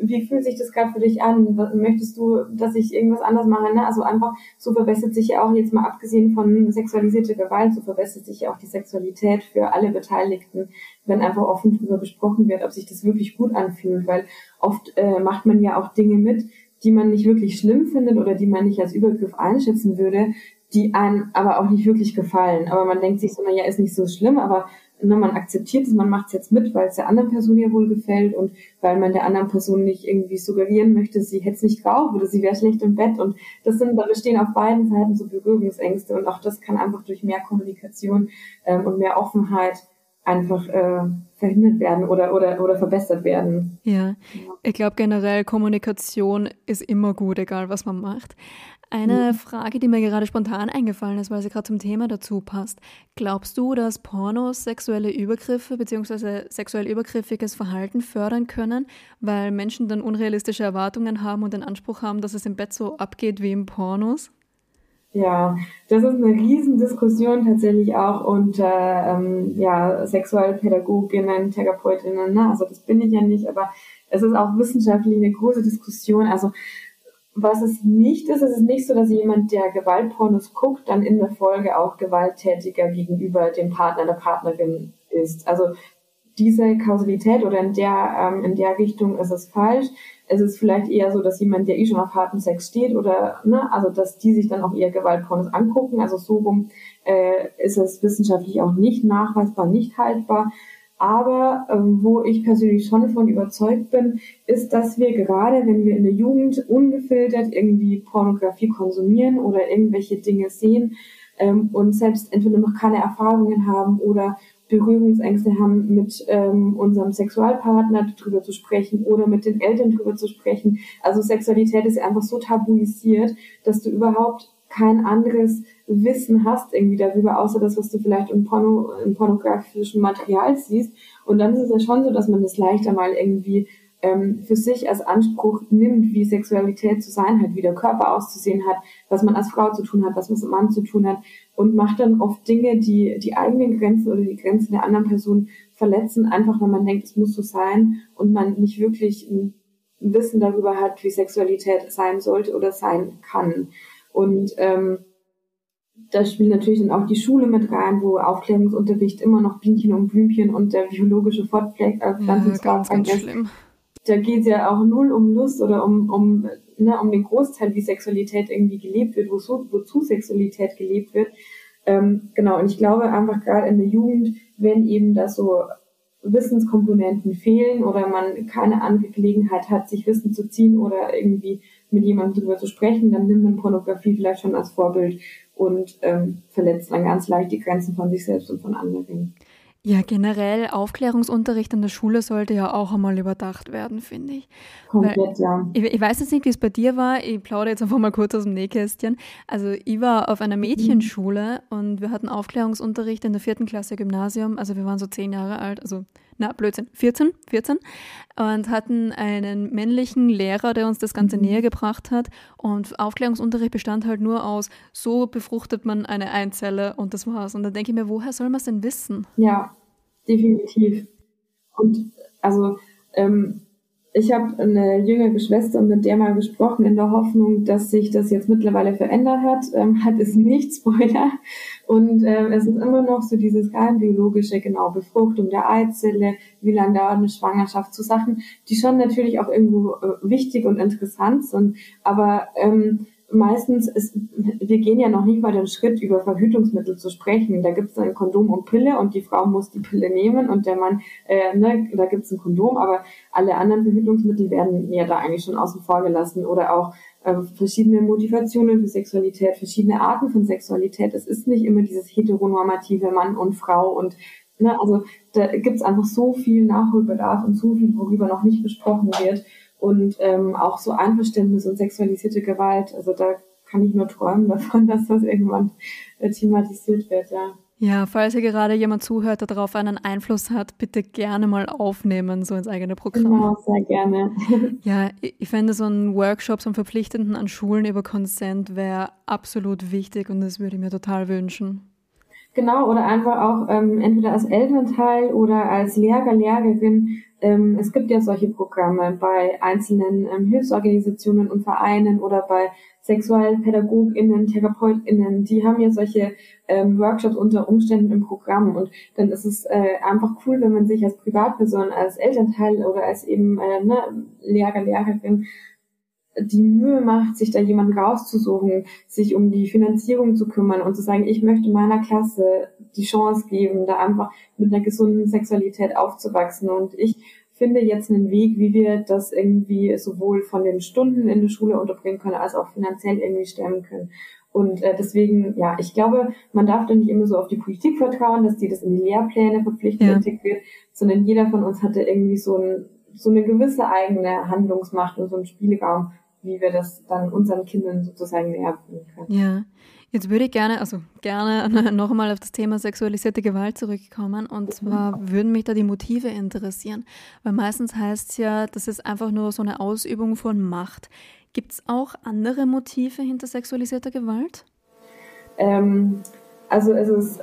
wie fühlt sich das gerade für dich an? Möchtest du, dass ich irgendwas anders mache? Ne? Also einfach, so verbessert sich ja auch jetzt mal abgesehen von sexualisierter Gewalt, so verbessert sich ja auch die Sexualität für alle Beteiligten, wenn einfach offen darüber gesprochen wird, ob sich das wirklich gut anfühlt, weil oft äh, macht man ja auch Dinge mit, die man nicht wirklich schlimm findet oder die man nicht als Übergriff einschätzen würde, die einem aber auch nicht wirklich gefallen. Aber man denkt sich so, na ja, ist nicht so schlimm, aber ne, man akzeptiert es, man macht es jetzt mit, weil es der anderen Person ja wohl gefällt und weil man der anderen Person nicht irgendwie suggerieren möchte, sie hätte es nicht drauf oder sie wäre schlecht im Bett. Und das sind, da bestehen auf beiden Seiten so Berührungsängste und auch das kann einfach durch mehr Kommunikation ähm, und mehr Offenheit einfach äh, verhindert werden oder, oder, oder verbessert werden. Ja, ich glaube generell Kommunikation ist immer gut, egal was man macht. Eine mhm. Frage, die mir gerade spontan eingefallen ist, weil sie gerade zum Thema dazu passt. Glaubst du, dass Pornos sexuelle Übergriffe bzw. sexuell übergriffiges Verhalten fördern können, weil Menschen dann unrealistische Erwartungen haben und den Anspruch haben, dass es im Bett so abgeht wie im Pornos? Ja, das ist eine Riesendiskussion tatsächlich auch unter ähm, ja, Sexualpädagoginnen, Therapeutinnen. Ne? Also das bin ich ja nicht, aber es ist auch wissenschaftlich eine große Diskussion. Also was es nicht ist, es ist nicht so, dass jemand, der Gewaltpornos guckt, dann in der Folge auch gewalttätiger gegenüber dem Partner, der Partnerin ist. Also diese Kausalität oder in der, ähm, in der Richtung ist es falsch. Es ist vielleicht eher so, dass jemand, der eh schon auf harten Sex steht oder, ne, also dass die sich dann auch eher Gewaltpornos angucken. Also so rum äh, ist es wissenschaftlich auch nicht nachweisbar, nicht haltbar. Aber ähm, wo ich persönlich schon davon überzeugt bin, ist, dass wir gerade, wenn wir in der Jugend ungefiltert irgendwie Pornografie konsumieren oder irgendwelche Dinge sehen ähm, und selbst entweder noch keine Erfahrungen haben oder Berührungsängste haben, mit ähm, unserem Sexualpartner drüber zu sprechen oder mit den Eltern drüber zu sprechen. Also Sexualität ist einfach so tabuisiert, dass du überhaupt kein anderes Wissen hast irgendwie darüber, außer das, was du vielleicht im, Porno, im pornografischen Material siehst. Und dann ist es ja schon so, dass man das leichter mal irgendwie ähm, für sich als Anspruch nimmt, wie Sexualität zu sein hat, wie der Körper auszusehen hat, was man als Frau zu tun hat, was man als Mann zu tun hat und macht dann oft Dinge, die die eigenen Grenzen oder die Grenzen der anderen Person verletzen, einfach weil man denkt, es muss so sein und man nicht wirklich ein Wissen darüber hat, wie Sexualität sein sollte oder sein kann. Und ähm, da spielt natürlich dann auch die Schule mit rein, wo Aufklärungsunterricht immer noch Bienchen und Blümchen und der biologische Fortpflanzungsvorgang ja, ist. Schlimm. Da geht es ja auch null um Lust oder um, um, ne, um den Großteil, wie Sexualität irgendwie gelebt wird, wozu, wozu Sexualität gelebt wird. Ähm, genau, und ich glaube einfach gerade in der Jugend, wenn eben das so Wissenskomponenten fehlen oder man keine andere Gelegenheit hat, sich Wissen zu ziehen oder irgendwie mit jemandem darüber zu sprechen, dann nimmt man Pornografie vielleicht schon als Vorbild und ähm, verletzt dann ganz leicht die Grenzen von sich selbst und von anderen. Ja, generell Aufklärungsunterricht an der Schule sollte ja auch einmal überdacht werden, finde ich. Komplett, ja. Ich, ich, weiß jetzt nicht, wie es bei dir war. Ich plaudere jetzt einfach mal kurz aus dem Nähkästchen. Also ich war auf einer Mädchenschule mhm. und wir hatten Aufklärungsunterricht in der vierten Klasse Gymnasium. Also wir waren so zehn Jahre alt, also na, Blödsinn, 14, 14 und hatten einen männlichen Lehrer, der uns das Ganze mhm. näher gebracht hat. Und Aufklärungsunterricht bestand halt nur aus, so befruchtet man eine Einzelle und das war's. Und dann denke ich mir, woher soll man es denn wissen? Ja, definitiv. Und also ähm, ich habe eine jüngere Schwester mit der mal gesprochen in der Hoffnung, dass sich das jetzt mittlerweile verändert hat. Ähm, hat es nicht, Spoiler. Und ähm, es ist immer noch so dieses rein biologische, genau, Befruchtung der Eizelle, wie lange dauert eine Schwangerschaft, so Sachen, die schon natürlich auch irgendwo äh, wichtig und interessant sind. Aber ähm, meistens ist, wir gehen ja noch nicht mal den Schritt, über Verhütungsmittel zu sprechen. Da gibt es ein Kondom und Pille und die Frau muss die Pille nehmen und der Mann, äh, ne, da gibt es ein Kondom, aber alle anderen Verhütungsmittel werden ja da eigentlich schon außen vor gelassen oder auch äh, verschiedene Motivationen für Sexualität, verschiedene Arten von Sexualität. Es ist nicht immer dieses heteronormative Mann und Frau und ne, also da gibt es einfach so viel Nachholbedarf und so viel, worüber noch nicht besprochen wird und ähm, auch so Einverständnis und sexualisierte Gewalt. Also da kann ich nur träumen davon, dass das irgendwann äh, thematisiert wird, ja. Ja, falls hier gerade jemand zuhört, der darauf einen Einfluss hat, bitte gerne mal aufnehmen, so ins eigene Programm. Genau, sehr gerne. ja, ich fände so ein Workshop, so ein verpflichtenden an Schulen über Consent wäre absolut wichtig und das würde ich mir total wünschen. Genau, oder einfach auch ähm, entweder als Elternteil oder als Lehrer, Lehrerin. Ähm, es gibt ja solche Programme bei einzelnen ähm, Hilfsorganisationen und Vereinen oder bei SexualpädagogInnen, TherapeutInnen, die haben ja solche ähm, Workshops unter Umständen im Programm. Und dann ist es äh, einfach cool, wenn man sich als Privatperson, als Elternteil oder als eben äh, ne, Lehrer, Lehrerin die Mühe macht, sich da jemanden rauszusuchen, sich um die Finanzierung zu kümmern und zu sagen, ich möchte meiner Klasse die Chance geben, da einfach mit einer gesunden Sexualität aufzuwachsen. Und ich finde jetzt einen Weg, wie wir das irgendwie sowohl von den Stunden in der Schule unterbringen können, als auch finanziell irgendwie stemmen können. Und äh, deswegen, ja, ich glaube, man darf da nicht immer so auf die Politik vertrauen, dass die das in die Lehrpläne verpflichtend ja. integriert, sondern jeder von uns hatte irgendwie so, ein, so eine gewisse eigene Handlungsmacht und so einen Spielraum, wie wir das dann unseren Kindern sozusagen näher bringen können. Ja. Jetzt würde ich gerne, also gerne nochmal auf das Thema sexualisierte Gewalt zurückkommen. Und zwar würden mich da die Motive interessieren. Weil meistens heißt es ja, das ist einfach nur so eine Ausübung von Macht. Gibt es auch andere Motive hinter sexualisierter Gewalt? Ähm, also es ist,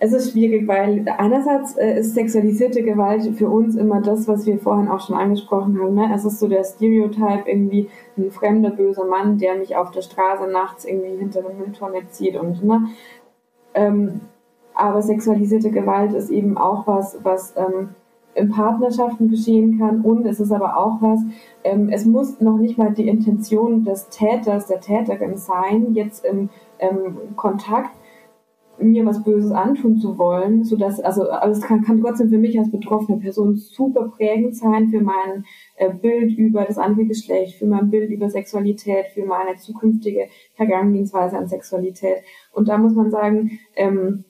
es ist schwierig, weil einerseits äh, ist sexualisierte Gewalt für uns immer das, was wir vorhin auch schon angesprochen haben. Ne? Es ist so der Stereotype, irgendwie ein fremder, böser Mann, der mich auf der Straße nachts irgendwie hinter der Mülltonne zieht und ne? Ähm, aber sexualisierte Gewalt ist eben auch was, was ähm, in Partnerschaften geschehen kann und es ist aber auch was, ähm, es muss noch nicht mal die Intention des Täters, der Täterin sein, jetzt im ähm, Kontakt mir was Böses antun zu wollen, so dass also, also es kann, kann trotzdem für mich als betroffene Person super prägend sein für mein äh, Bild über das andere Geschlecht, für mein Bild über Sexualität, für meine zukünftige Herangehensweise an Sexualität. Und da muss man sagen, ähm,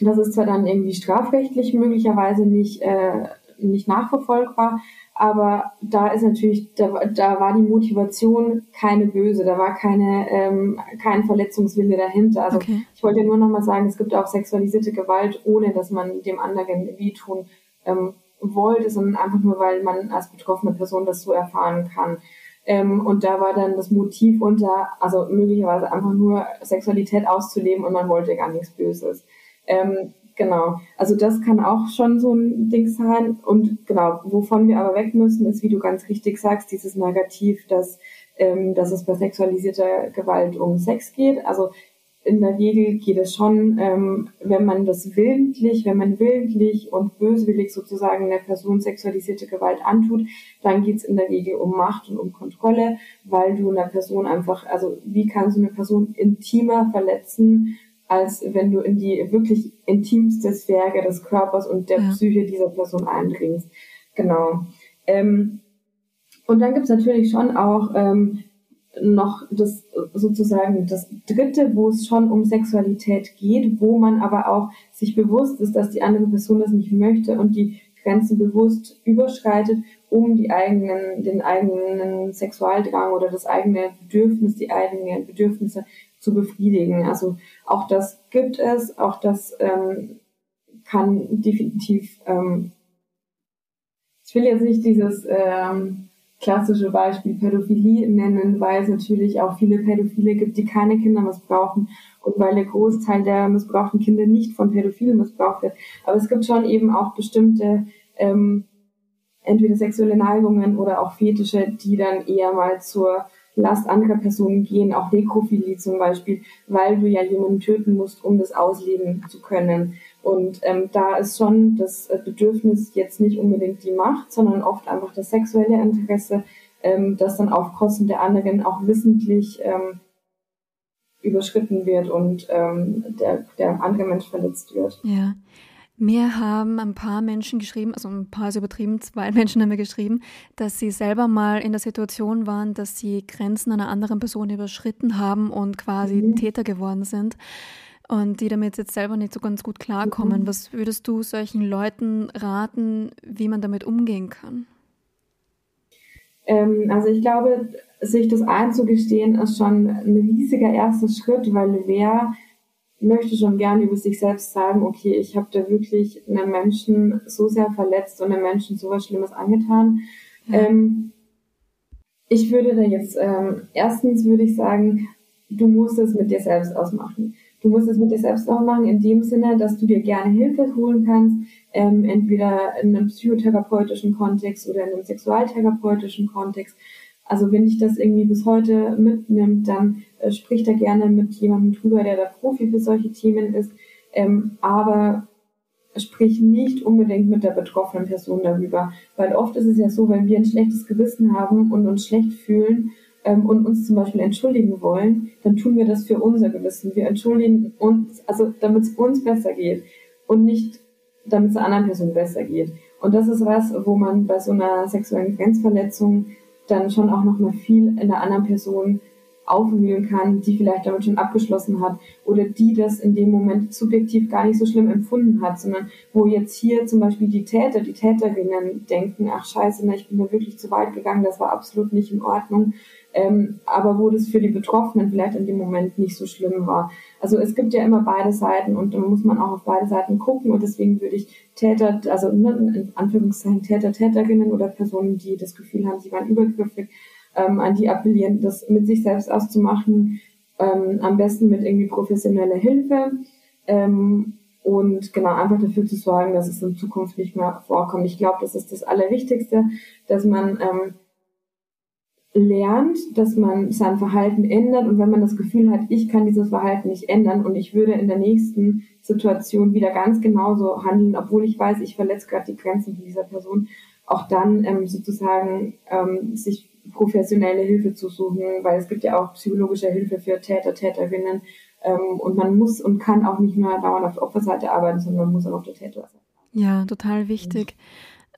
das ist zwar dann irgendwie strafrechtlich möglicherweise nicht äh, nicht nachverfolgbar, aber da ist natürlich, da, da war die Motivation keine böse, da war keine, ähm, kein Verletzungswille dahinter. Also okay. ich wollte nur nochmal sagen, es gibt auch sexualisierte Gewalt, ohne dass man dem anderen wehtun ähm, wollte, sondern einfach nur, weil man als betroffene Person das so erfahren kann. Ähm, und da war dann das Motiv unter, also möglicherweise einfach nur Sexualität auszuleben und man wollte gar nichts Böses. Ähm, Genau. Also das kann auch schon so ein Ding sein. Und genau, wovon wir aber weg müssen, ist, wie du ganz richtig sagst, dieses Narrativ, dass, ähm, dass es bei sexualisierter Gewalt um Sex geht. Also in der Regel geht es schon, ähm, wenn man das willentlich, wenn man willentlich und böswillig sozusagen einer Person sexualisierte Gewalt antut, dann geht es in der Regel um Macht und um Kontrolle, weil du einer Person einfach, also wie kannst du eine Person intimer verletzen, als wenn du in die wirklich intimste Sphäre des Körpers und der ja. Psyche dieser Person eindringst. Genau. Ähm, und dann gibt's natürlich schon auch ähm, noch das sozusagen das dritte, wo es schon um Sexualität geht, wo man aber auch sich bewusst ist, dass die andere Person das nicht möchte und die Grenzen bewusst überschreitet, um die eigenen, den eigenen Sexualdrang oder das eigene Bedürfnis, die eigenen Bedürfnisse zu befriedigen. Also auch das gibt es, auch das ähm, kann definitiv, ähm, ich will jetzt nicht dieses ähm, klassische Beispiel Pädophilie nennen, weil es natürlich auch viele Pädophile gibt, die keine Kinder missbrauchen und weil der Großteil der missbrauchten Kinder nicht von Pädophilen missbraucht wird. Aber es gibt schon eben auch bestimmte ähm, entweder sexuelle Neigungen oder auch Fetische, die dann eher mal zur Last anderer Personen gehen, auch Nekrophilie zum Beispiel, weil du ja jemanden töten musst, um das ausleben zu können. Und ähm, da ist schon das äh, Bedürfnis jetzt nicht unbedingt die Macht, sondern oft einfach das sexuelle Interesse, ähm, das dann auf Kosten der anderen auch wissentlich ähm, überschritten wird und ähm, der, der andere Mensch verletzt wird. Ja. Mir haben ein paar Menschen geschrieben, also ein paar ist übertrieben, zwei Menschen haben mir geschrieben, dass sie selber mal in der Situation waren, dass sie Grenzen einer anderen Person überschritten haben und quasi mhm. Täter geworden sind und die damit jetzt selber nicht so ganz gut klarkommen. Mhm. Was würdest du solchen Leuten raten, wie man damit umgehen kann? Ähm, also ich glaube, sich das einzugestehen, ist schon ein riesiger erster Schritt, weil wer möchte schon gerne über sich selbst sagen, okay, ich habe da wirklich einen Menschen so sehr verletzt und einem Menschen so was Schlimmes angetan. Ja. Ähm, ich würde da jetzt, ähm, erstens würde ich sagen, du musst es mit dir selbst ausmachen. Du musst es mit dir selbst ausmachen in dem Sinne, dass du dir gerne Hilfe holen kannst, ähm, entweder in einem psychotherapeutischen Kontext oder in einem sexualtherapeutischen Kontext. Also wenn dich das irgendwie bis heute mitnimmt, dann äh, sprich da gerne mit jemandem drüber, der da Profi für solche Themen ist. Ähm, aber sprich nicht unbedingt mit der betroffenen Person darüber. Weil oft ist es ja so, wenn wir ein schlechtes Gewissen haben und uns schlecht fühlen ähm, und uns zum Beispiel entschuldigen wollen, dann tun wir das für unser Gewissen. Wir entschuldigen uns, also damit es uns besser geht und nicht damit es der anderen Person besser geht. Und das ist was, wo man bei so einer sexuellen Grenzverletzung dann schon auch noch mal viel in der anderen Person aufwühlen kann, die vielleicht damit schon abgeschlossen hat oder die das in dem Moment subjektiv gar nicht so schlimm empfunden hat, sondern wo jetzt hier zum Beispiel die Täter, die Täterinnen denken, ach scheiße, ne, ich bin da wirklich zu weit gegangen, das war absolut nicht in Ordnung ähm, aber wo das für die Betroffenen vielleicht in dem Moment nicht so schlimm war. Also es gibt ja immer beide Seiten und da muss man auch auf beide Seiten gucken und deswegen würde ich Täter, also ne, in Anführungszeichen Täter, Täterinnen oder Personen, die das Gefühl haben, sie waren übergriffig, ähm, an die appellieren, das mit sich selbst auszumachen, ähm, am besten mit irgendwie professioneller Hilfe. Ähm, und genau einfach dafür zu sorgen, dass es in Zukunft nicht mehr vorkommt. Ich glaube, das ist das Allerwichtigste, dass man ähm, lernt, dass man sein Verhalten ändert und wenn man das Gefühl hat, ich kann dieses Verhalten nicht ändern und ich würde in der nächsten Situation wieder ganz genauso handeln, obwohl ich weiß, ich verletze gerade die Grenzen dieser Person, auch dann ähm, sozusagen ähm, sich professionelle Hilfe zu suchen, weil es gibt ja auch psychologische Hilfe für Täter, Täterinnen ähm, und man muss und kann auch nicht nur dauernd auf der Opferseite arbeiten, sondern man muss auch auf der Täterseite. Ja, total wichtig.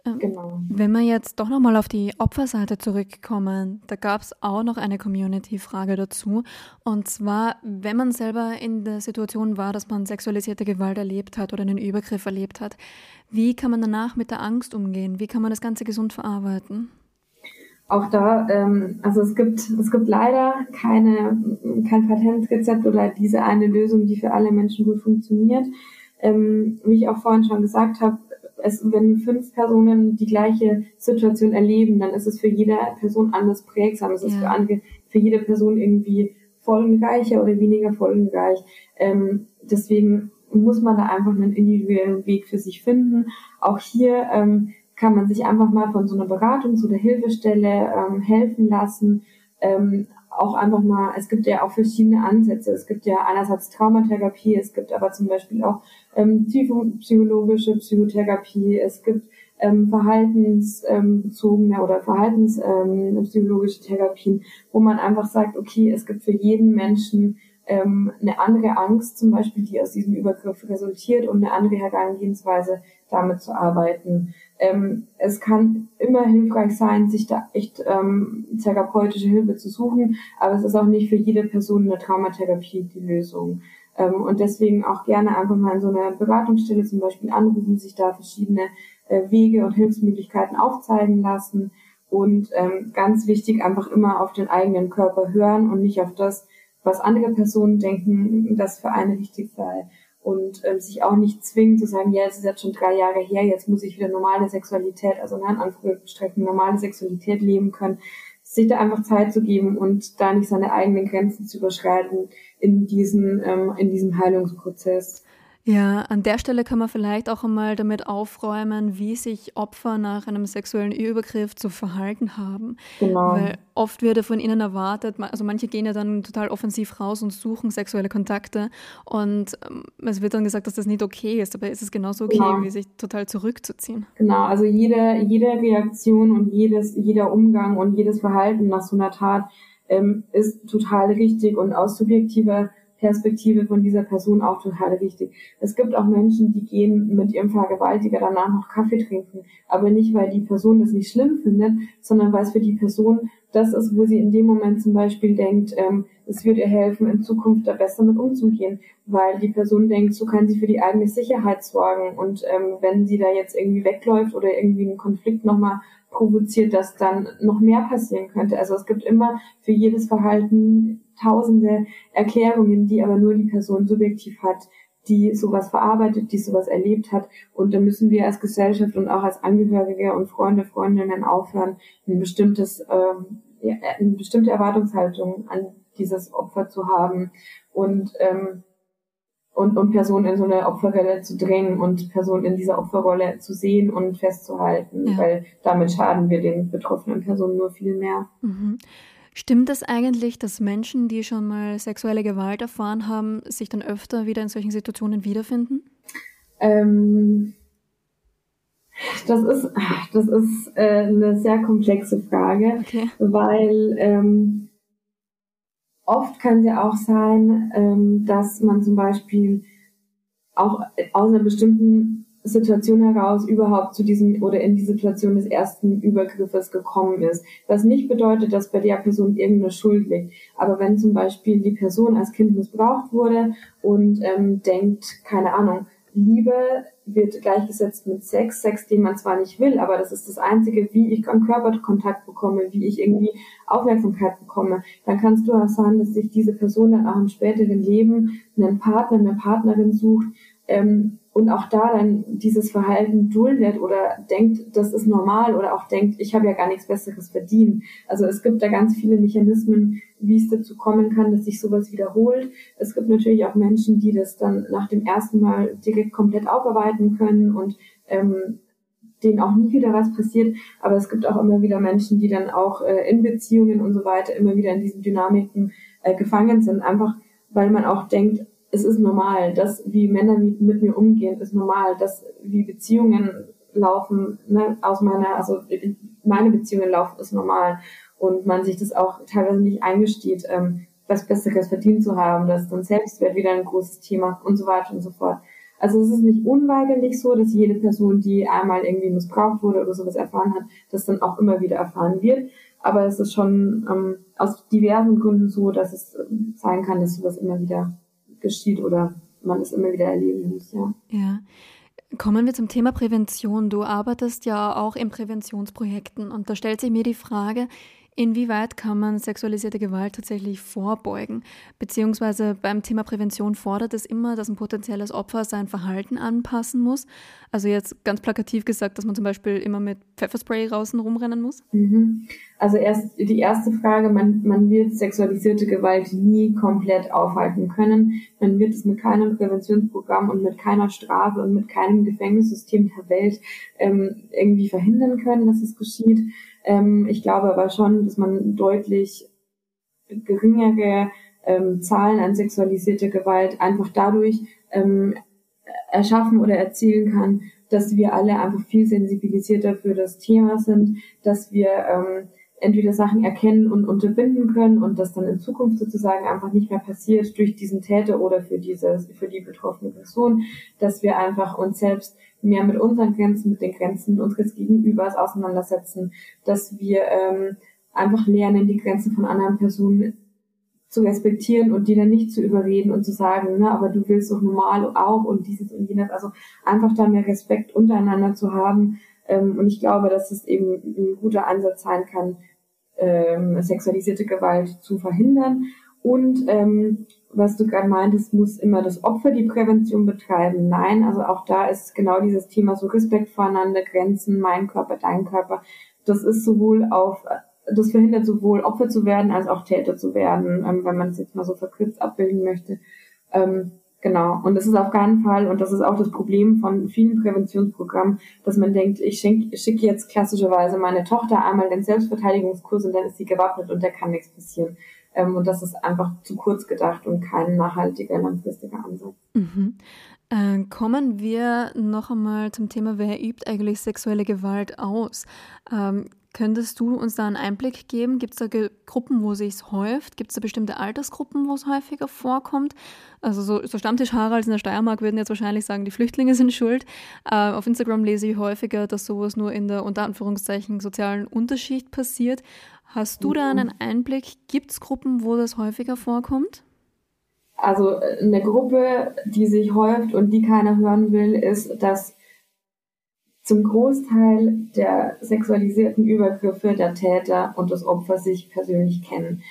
Ähm, genau. Wenn wir jetzt doch nochmal auf die Opferseite zurückkommen, da gab es auch noch eine Community-Frage dazu. Und zwar, wenn man selber in der Situation war, dass man sexualisierte Gewalt erlebt hat oder einen Übergriff erlebt hat, wie kann man danach mit der Angst umgehen? Wie kann man das Ganze gesund verarbeiten? Auch da, ähm, also es gibt, es gibt leider keine, kein Patentrezept oder diese eine Lösung, die für alle Menschen gut funktioniert. Ähm, wie ich auch vorhin schon gesagt habe, es, wenn fünf Personen die gleiche Situation erleben, dann ist es für jede Person anders prägsam. Es ist ja. für, andere, für jede Person irgendwie folgenreicher oder weniger folgenreich. Ähm, deswegen muss man da einfach einen individuellen Weg für sich finden. Auch hier ähm, kann man sich einfach mal von so einer Beratung zu der Hilfestelle ähm, helfen lassen. Ähm, auch einfach mal, es gibt ja auch verschiedene Ansätze. Es gibt ja einerseits Traumatherapie, es gibt aber zum Beispiel auch ähm, psychologische Psychotherapie, es gibt ähm, verhaltensbezogene ähm, oder verhaltenspsychologische ähm, Therapien, wo man einfach sagt, okay, es gibt für jeden Menschen ähm, eine andere Angst zum Beispiel, die aus diesem Übergriff resultiert und eine andere Herangehensweise damit zu arbeiten. Ähm, es kann immer hilfreich sein, sich da echt ähm, therapeutische Hilfe zu suchen, aber es ist auch nicht für jede Person eine Traumatherapie die Lösung. Ähm, und deswegen auch gerne einfach mal in so einer Beratungsstelle zum Beispiel anrufen, sich da verschiedene äh, Wege und Hilfsmöglichkeiten aufzeigen lassen und ähm, ganz wichtig einfach immer auf den eigenen Körper hören und nicht auf das, was andere Personen denken, das für eine wichtig sei. Und ähm, sich auch nicht zwingen zu sagen, ja, es ist jetzt schon drei Jahre her, jetzt muss ich wieder normale Sexualität, also in Anführungsstrichen normale Sexualität leben können. Sich da einfach Zeit zu geben und da nicht seine eigenen Grenzen zu überschreiten in diesen, ähm, in diesem Heilungsprozess. Ja, an der Stelle kann man vielleicht auch einmal damit aufräumen, wie sich Opfer nach einem sexuellen Übergriff zu verhalten haben. Genau. Weil oft wird ja von ihnen erwartet, also manche gehen ja dann total offensiv raus und suchen sexuelle Kontakte und ähm, es wird dann gesagt, dass das nicht okay ist, aber ist es genauso okay, genau. wie sich total zurückzuziehen. Genau, also jede, jede Reaktion und jedes, jeder Umgang und jedes Verhalten nach so einer Tat ähm, ist total richtig und aus subjektiver Perspektive von dieser Person auch total wichtig. Es gibt auch Menschen, die gehen mit ihrem Vergewaltiger danach noch Kaffee trinken, aber nicht, weil die Person das nicht schlimm findet, sondern weil es für die Person das ist, wo sie in dem Moment zum Beispiel denkt, ähm, es wird ihr helfen, in Zukunft da besser mit umzugehen, weil die Person denkt, so kann sie für die eigene Sicherheit sorgen und ähm, wenn sie da jetzt irgendwie wegläuft oder irgendwie einen Konflikt nochmal provoziert, dass dann noch mehr passieren könnte. Also es gibt immer für jedes Verhalten tausende Erklärungen, die aber nur die Person subjektiv hat, die sowas verarbeitet, die sowas erlebt hat. Und da müssen wir als Gesellschaft und auch als Angehörige und Freunde, Freundinnen aufhören, ein bestimmtes, ähm, eine bestimmte Erwartungshaltung an dieses Opfer zu haben und ähm, und, und Personen in so eine Opferrolle zu drängen und Personen in dieser Opferrolle zu sehen und festzuhalten, ja. weil damit schaden wir den betroffenen Personen nur viel mehr. Mhm. Stimmt es eigentlich, dass Menschen, die schon mal sexuelle Gewalt erfahren haben, sich dann öfter wieder in solchen Situationen wiederfinden? Ähm, das ist, das ist äh, eine sehr komplexe Frage, okay. weil ähm, oft kann es ja auch sein, ähm, dass man zum Beispiel auch aus einer bestimmten Situation heraus überhaupt zu diesem oder in die Situation des ersten Übergriffes gekommen ist. Was nicht bedeutet, dass bei der Person irgendeine Schuld liegt. Aber wenn zum Beispiel die Person als Kind missbraucht wurde und ähm, denkt, keine Ahnung, Liebe wird gleichgesetzt mit Sex, Sex, den man zwar nicht will, aber das ist das Einzige, wie ich an Körperkontakt bekomme, wie ich irgendwie Aufmerksamkeit bekomme, dann kannst du auch sagen, dass sich diese Person dann auch im späteren Leben einen Partner, eine Partnerin sucht, ähm, und auch da dann dieses Verhalten duldet oder denkt, das ist normal oder auch denkt, ich habe ja gar nichts Besseres verdient. Also es gibt da ganz viele Mechanismen, wie es dazu kommen kann, dass sich sowas wiederholt. Es gibt natürlich auch Menschen, die das dann nach dem ersten Mal direkt komplett aufarbeiten können und ähm, denen auch nie wieder was passiert. Aber es gibt auch immer wieder Menschen, die dann auch äh, in Beziehungen und so weiter immer wieder in diesen Dynamiken äh, gefangen sind, einfach weil man auch denkt, es ist normal, dass wie Männer mit, mir umgehen, ist normal, dass wie Beziehungen laufen, ne, aus meiner, also meine Beziehungen laufen, ist normal. Und man sich das auch teilweise nicht eingesteht, ähm, was Besseres verdient zu haben, dass dann Selbstwert wieder ein großes Thema und so weiter und so fort. Also es ist nicht unweigerlich so, dass jede Person, die einmal irgendwie missbraucht wurde oder sowas erfahren hat, das dann auch immer wieder erfahren wird. Aber es ist schon ähm, aus diversen Gründen so, dass es ähm, sein kann, dass sowas immer wieder geschieht oder man es immer wieder erleben muss, ja. Ja. Kommen wir zum Thema Prävention. Du arbeitest ja auch in Präventionsprojekten und da stellt sich mir die Frage, Inwieweit kann man sexualisierte Gewalt tatsächlich vorbeugen? Beziehungsweise beim Thema Prävention fordert es immer, dass ein potenzielles Opfer sein Verhalten anpassen muss. Also jetzt ganz plakativ gesagt, dass man zum Beispiel immer mit Pfefferspray draußen rumrennen muss? Mhm. Also erst die erste Frage, man, man wird sexualisierte Gewalt nie komplett aufhalten können. Man wird es mit keinem Präventionsprogramm und mit keiner Strafe und mit keinem Gefängnissystem der Welt ähm, irgendwie verhindern können, dass es geschieht. Ähm, ich glaube aber schon, dass man deutlich geringere ähm, Zahlen an sexualisierter Gewalt einfach dadurch ähm, erschaffen oder erzielen kann, dass wir alle einfach viel sensibilisierter für das Thema sind, dass wir ähm, entweder Sachen erkennen und unterbinden können und das dann in Zukunft sozusagen einfach nicht mehr passiert durch diesen Täter oder für diese, für die betroffene Person, dass wir einfach uns selbst mehr mit unseren Grenzen, mit den Grenzen unseres Gegenübers auseinandersetzen, dass wir ähm, einfach lernen, die Grenzen von anderen Personen zu respektieren und die dann nicht zu überreden und zu sagen, ne, aber du willst doch normal auch und dieses und jenes. Also einfach da mehr Respekt untereinander zu haben. Ähm, und ich glaube, dass es eben ein guter Ansatz sein kann, ähm, sexualisierte Gewalt zu verhindern. Und ähm, was du gerade meintest, muss immer das Opfer die Prävention betreiben. Nein, also auch da ist genau dieses Thema so Respekt voreinander, Grenzen, mein Körper, dein Körper. Das ist sowohl auf das verhindert sowohl Opfer zu werden als auch Täter zu werden, ähm, wenn man es jetzt mal so verkürzt abbilden möchte. Ähm, genau. Und das ist auf keinen Fall, und das ist auch das Problem von vielen Präventionsprogrammen, dass man denkt, ich schicke jetzt klassischerweise meine Tochter einmal den Selbstverteidigungskurs und dann ist sie gewappnet und da kann nichts passieren. Ähm, und das ist einfach zu kurz gedacht und kein nachhaltiger, langfristiger Ansatz. Mhm. Äh, kommen wir noch einmal zum Thema, wer übt eigentlich sexuelle Gewalt aus? Ähm, Könntest du uns da einen Einblick geben? Gibt es da Gruppen, wo sich häuft? Gibt es da bestimmte Altersgruppen, wo es häufiger vorkommt? Also so, so Stammtisch-Haralds in der Steiermark würden jetzt wahrscheinlich sagen, die Flüchtlinge sind schuld. Äh, auf Instagram lese ich häufiger, dass sowas nur in der unter Anführungszeichen sozialen Unterschicht passiert. Hast du da einen Einblick? Gibt es Gruppen, wo das häufiger vorkommt? Also äh, eine Gruppe, die sich häuft und die keiner hören will, ist, dass zum Großteil der sexualisierten Übergriffe der Täter und des Opfers sich persönlich kennen.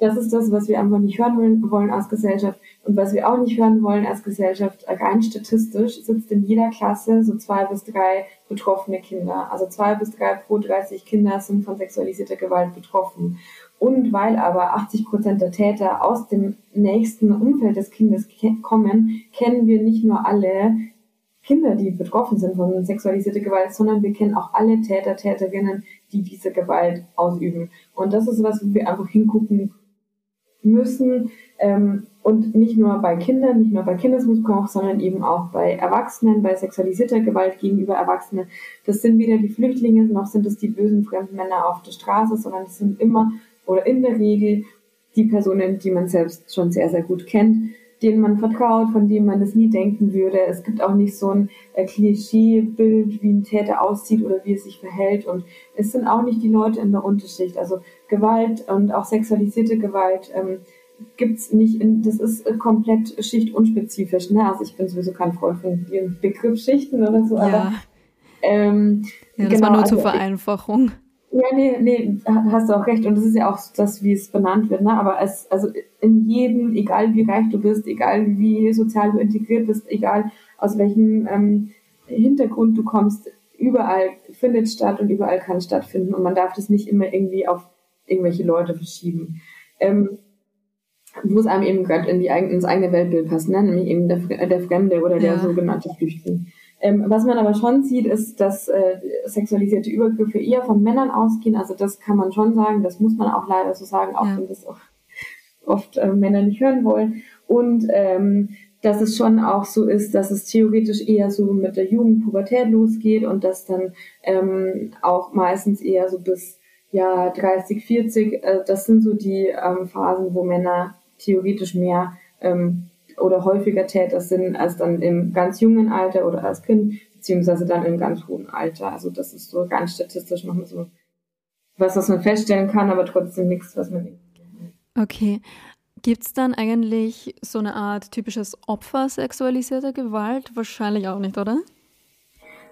Das ist das, was wir einfach nicht hören wollen als Gesellschaft. Und was wir auch nicht hören wollen als Gesellschaft, rein statistisch sitzt in jeder Klasse so zwei bis drei betroffene Kinder. Also zwei bis drei pro 30 Kinder sind von sexualisierter Gewalt betroffen. Und weil aber 80 Prozent der Täter aus dem nächsten Umfeld des Kindes kommen, kennen wir nicht nur alle Kinder, die betroffen sind von sexualisierter Gewalt, sondern wir kennen auch alle Täter, Täterinnen, die diese Gewalt ausüben. Und das ist was, wo wir einfach hingucken müssen. Ähm, und nicht nur bei Kindern, nicht nur bei Kindesmissbrauch, sondern eben auch bei Erwachsenen, bei sexualisierter Gewalt gegenüber Erwachsenen. Das sind weder die Flüchtlinge, noch sind es die bösen fremden Männer auf der Straße, sondern es sind immer oder in der Regel die Personen, die man selbst schon sehr, sehr gut kennt denen man vertraut, von denen man es nie denken würde. Es gibt auch nicht so ein äh, Klischeebild, wie ein Täter aussieht oder wie er sich verhält. Und es sind auch nicht die Leute in der Unterschicht. Also Gewalt und auch sexualisierte Gewalt ähm, gibt's nicht. In, das ist äh, komplett schichtunspezifisch. Ne? Also ich bin sowieso kein Freund von dem Begriff Schichten oder so. Ja. Aber, ähm, ja, das genau, war nur also, zur Vereinfachung. Ja, nee, nee, hast du auch recht. Und das ist ja auch das, wie es benannt wird. Ne? Aber es, also in jedem, egal wie reich du bist, egal wie sozial du integriert bist, egal aus welchem ähm, Hintergrund du kommst, überall findet statt und überall kann es stattfinden. Und man darf das nicht immer irgendwie auf irgendwelche Leute verschieben. Ähm, wo es einem eben gerade in die, ins eigene Weltbild passt, ne? nämlich eben der, der Fremde oder der ja. sogenannte Flüchtling. Ähm, was man aber schon sieht, ist, dass äh, sexualisierte Übergriffe eher von Männern ausgehen. Also das kann man schon sagen, das muss man auch leider so sagen, auch ja. wenn das auch oft äh, Männer nicht hören wollen. Und ähm, dass es schon auch so ist, dass es theoretisch eher so mit der Jugendpubertät losgeht und dass dann ähm, auch meistens eher so bis ja 30, 40, äh, das sind so die ähm, Phasen, wo Männer theoretisch mehr ähm, oder häufiger Täter sind als dann im ganz jungen Alter oder als Kind, beziehungsweise dann im ganz hohen Alter. Also das ist so ganz statistisch nochmal so was, was man feststellen kann, aber trotzdem nichts, was man. Okay. Gibt es dann eigentlich so eine Art typisches Opfer sexualisierter Gewalt? Wahrscheinlich auch nicht, oder?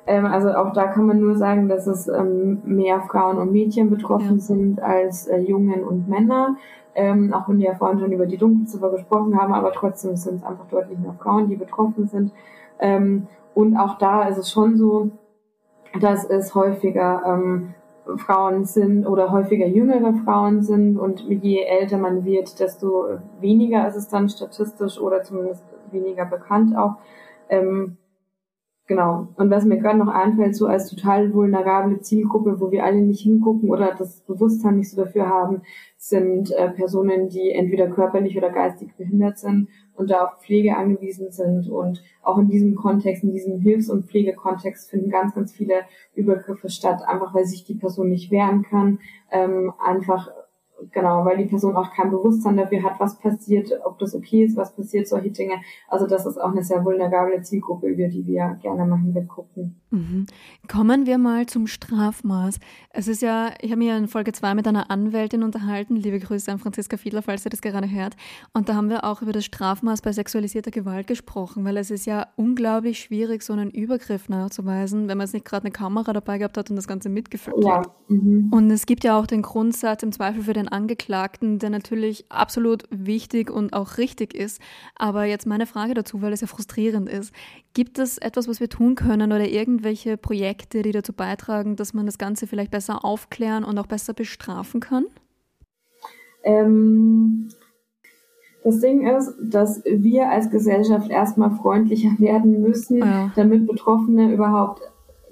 Ähm, also auch da kann man nur sagen, dass es ähm, mehr Frauen und Mädchen betroffen ja. sind als äh, Jungen und Männer ähm, auch wenn wir ja vorhin schon über die Dunkelziffer gesprochen haben, aber trotzdem sind es einfach deutlich mehr Frauen, die betroffen sind. Ähm, und auch da ist es schon so, dass es häufiger ähm, Frauen sind oder häufiger jüngere Frauen sind und je älter man wird, desto weniger ist es dann statistisch oder zumindest weniger bekannt auch. Ähm, Genau. Und was mir gerade noch einfällt, so als total vulnerable Zielgruppe, wo wir alle nicht hingucken oder das Bewusstsein nicht so dafür haben, sind äh, Personen, die entweder körperlich oder geistig behindert sind und da auf Pflege angewiesen sind. Und auch in diesem Kontext, in diesem Hilfs- und Pflegekontext finden ganz, ganz viele Übergriffe statt, einfach weil sich die Person nicht wehren kann, ähm, einfach genau, weil die Person auch kein Bewusstsein dafür hat, was passiert, ob das okay ist, was passiert, solche Dinge. Also das ist auch eine sehr vulnerable Zielgruppe, über die wir gerne mal hinweg Mhm. Kommen wir mal zum Strafmaß. Es ist ja, ich habe mich ja in Folge 2 mit einer Anwältin unterhalten, liebe Grüße an Franziska Fiedler, falls ihr das gerade hört. Und da haben wir auch über das Strafmaß bei sexualisierter Gewalt gesprochen, weil es ist ja unglaublich schwierig, so einen Übergriff nachzuweisen, wenn man jetzt nicht gerade eine Kamera dabei gehabt hat und das Ganze mitgefilmt ja. hat. Mhm. Und es gibt ja auch den Grundsatz im Zweifel für den Angeklagten, der natürlich absolut wichtig und auch richtig ist. Aber jetzt meine Frage dazu, weil es ja frustrierend ist. Gibt es etwas, was wir tun können oder irgendwelche Projekte, die dazu beitragen, dass man das Ganze vielleicht besser aufklären und auch besser bestrafen kann? Ähm, das Ding ist, dass wir als Gesellschaft erstmal freundlicher werden müssen, ja. damit Betroffene überhaupt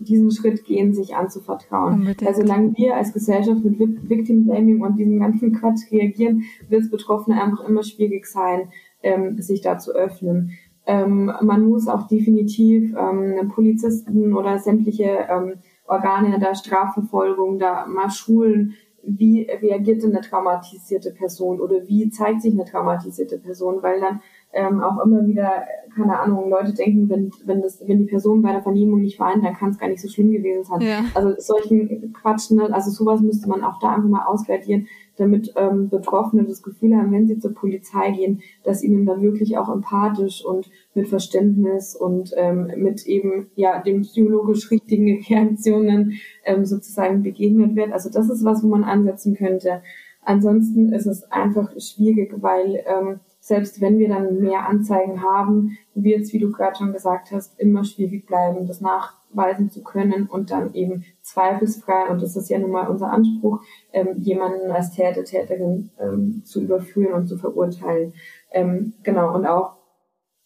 diesen Schritt gehen, sich anzuvertrauen. Unbedingt. Weil solange wir als Gesellschaft mit Victim Blaming und diesem ganzen Quatsch reagieren, wird es Betroffene einfach immer schwierig sein, ähm, sich da zu öffnen. Ähm, man muss auch definitiv ähm, Polizisten oder sämtliche ähm, Organe der Strafverfolgung da mal schulen, wie reagiert denn eine traumatisierte Person oder wie zeigt sich eine traumatisierte Person, weil dann ähm, auch immer wieder, keine Ahnung, Leute denken, wenn, wenn, das, wenn die Person bei der Vernehmung nicht weint, dann kann es gar nicht so schlimm gewesen sein. Ja. Also solchen Quatsch, ne? also sowas müsste man auch da einfach mal ausgradieren, damit ähm, Betroffene das Gefühl haben, wenn sie zur Polizei gehen, dass ihnen da wirklich auch empathisch und mit Verständnis und ähm, mit eben ja den psychologisch richtigen Reaktionen ähm, sozusagen begegnet wird. Also das ist was, wo man ansetzen könnte. Ansonsten ist es einfach schwierig, weil ähm, selbst wenn wir dann mehr Anzeigen haben, wird es, wie du gerade schon gesagt hast, immer schwierig bleiben, das nachweisen zu können und dann eben zweifelsfrei, und das ist ja nun mal unser Anspruch, ähm, jemanden als Täter, Täterin ähm, zu überführen und zu verurteilen. Ähm, genau, und auch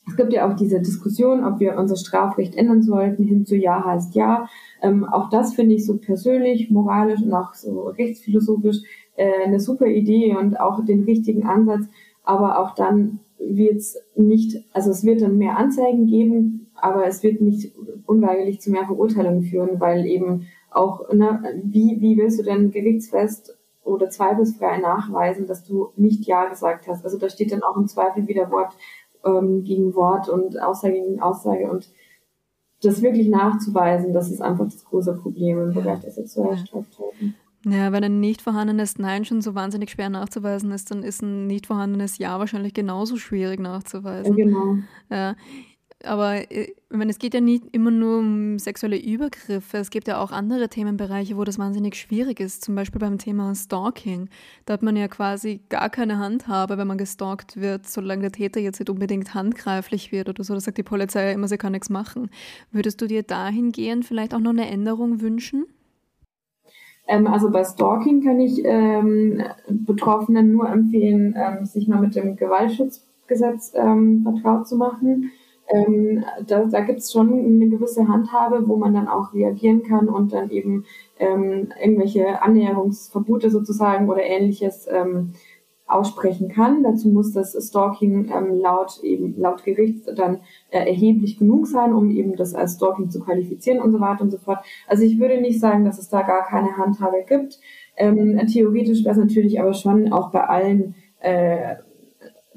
es gibt ja auch diese Diskussion, ob wir unser Strafrecht ändern sollten, hin zu Ja heißt Ja. Ähm, auch das finde ich so persönlich, moralisch und auch so rechtsphilosophisch äh, eine super Idee und auch den richtigen Ansatz, aber auch dann wird es nicht, also es wird dann mehr Anzeigen geben, aber es wird nicht unweigerlich zu mehr Verurteilungen führen, weil eben auch, ne, wie, wie willst du denn gerichtsfest oder zweifelsfrei nachweisen, dass du nicht Ja gesagt hast? Also da steht dann auch im Zweifel wieder Wort ähm, gegen Wort und Aussage gegen Aussage und das wirklich nachzuweisen, das ist einfach das große Problem im Bereich der Sexualstraftaten. Ja, wenn ein nicht vorhandenes Nein schon so wahnsinnig schwer nachzuweisen ist, dann ist ein nicht vorhandenes Ja wahrscheinlich genauso schwierig nachzuweisen. Genau. Ja. Aber äh, ich meine, es geht ja nicht immer nur um sexuelle Übergriffe. Es gibt ja auch andere Themenbereiche, wo das wahnsinnig schwierig ist. Zum Beispiel beim Thema Stalking. Da hat man ja quasi gar keine Handhabe, wenn man gestalkt wird, solange der Täter jetzt nicht unbedingt handgreiflich wird oder so. Da sagt die Polizei ja immer, sie kann nichts machen. Würdest du dir dahingehend vielleicht auch noch eine Änderung wünschen? Ähm, also bei Stalking kann ich ähm, Betroffenen nur empfehlen, ähm, sich mal mit dem Gewaltschutzgesetz ähm, vertraut zu machen. Ähm, da da gibt es schon eine gewisse Handhabe, wo man dann auch reagieren kann und dann eben ähm, irgendwelche Annäherungsverbote sozusagen oder ähnliches ähm, aussprechen kann. Dazu muss das Stalking ähm, laut eben laut Gericht dann äh, erheblich genug sein, um eben das als Stalking zu qualifizieren und so weiter und so fort. Also ich würde nicht sagen, dass es da gar keine Handhabe gibt. Ähm, theoretisch wäre es natürlich aber schon auch bei allen äh,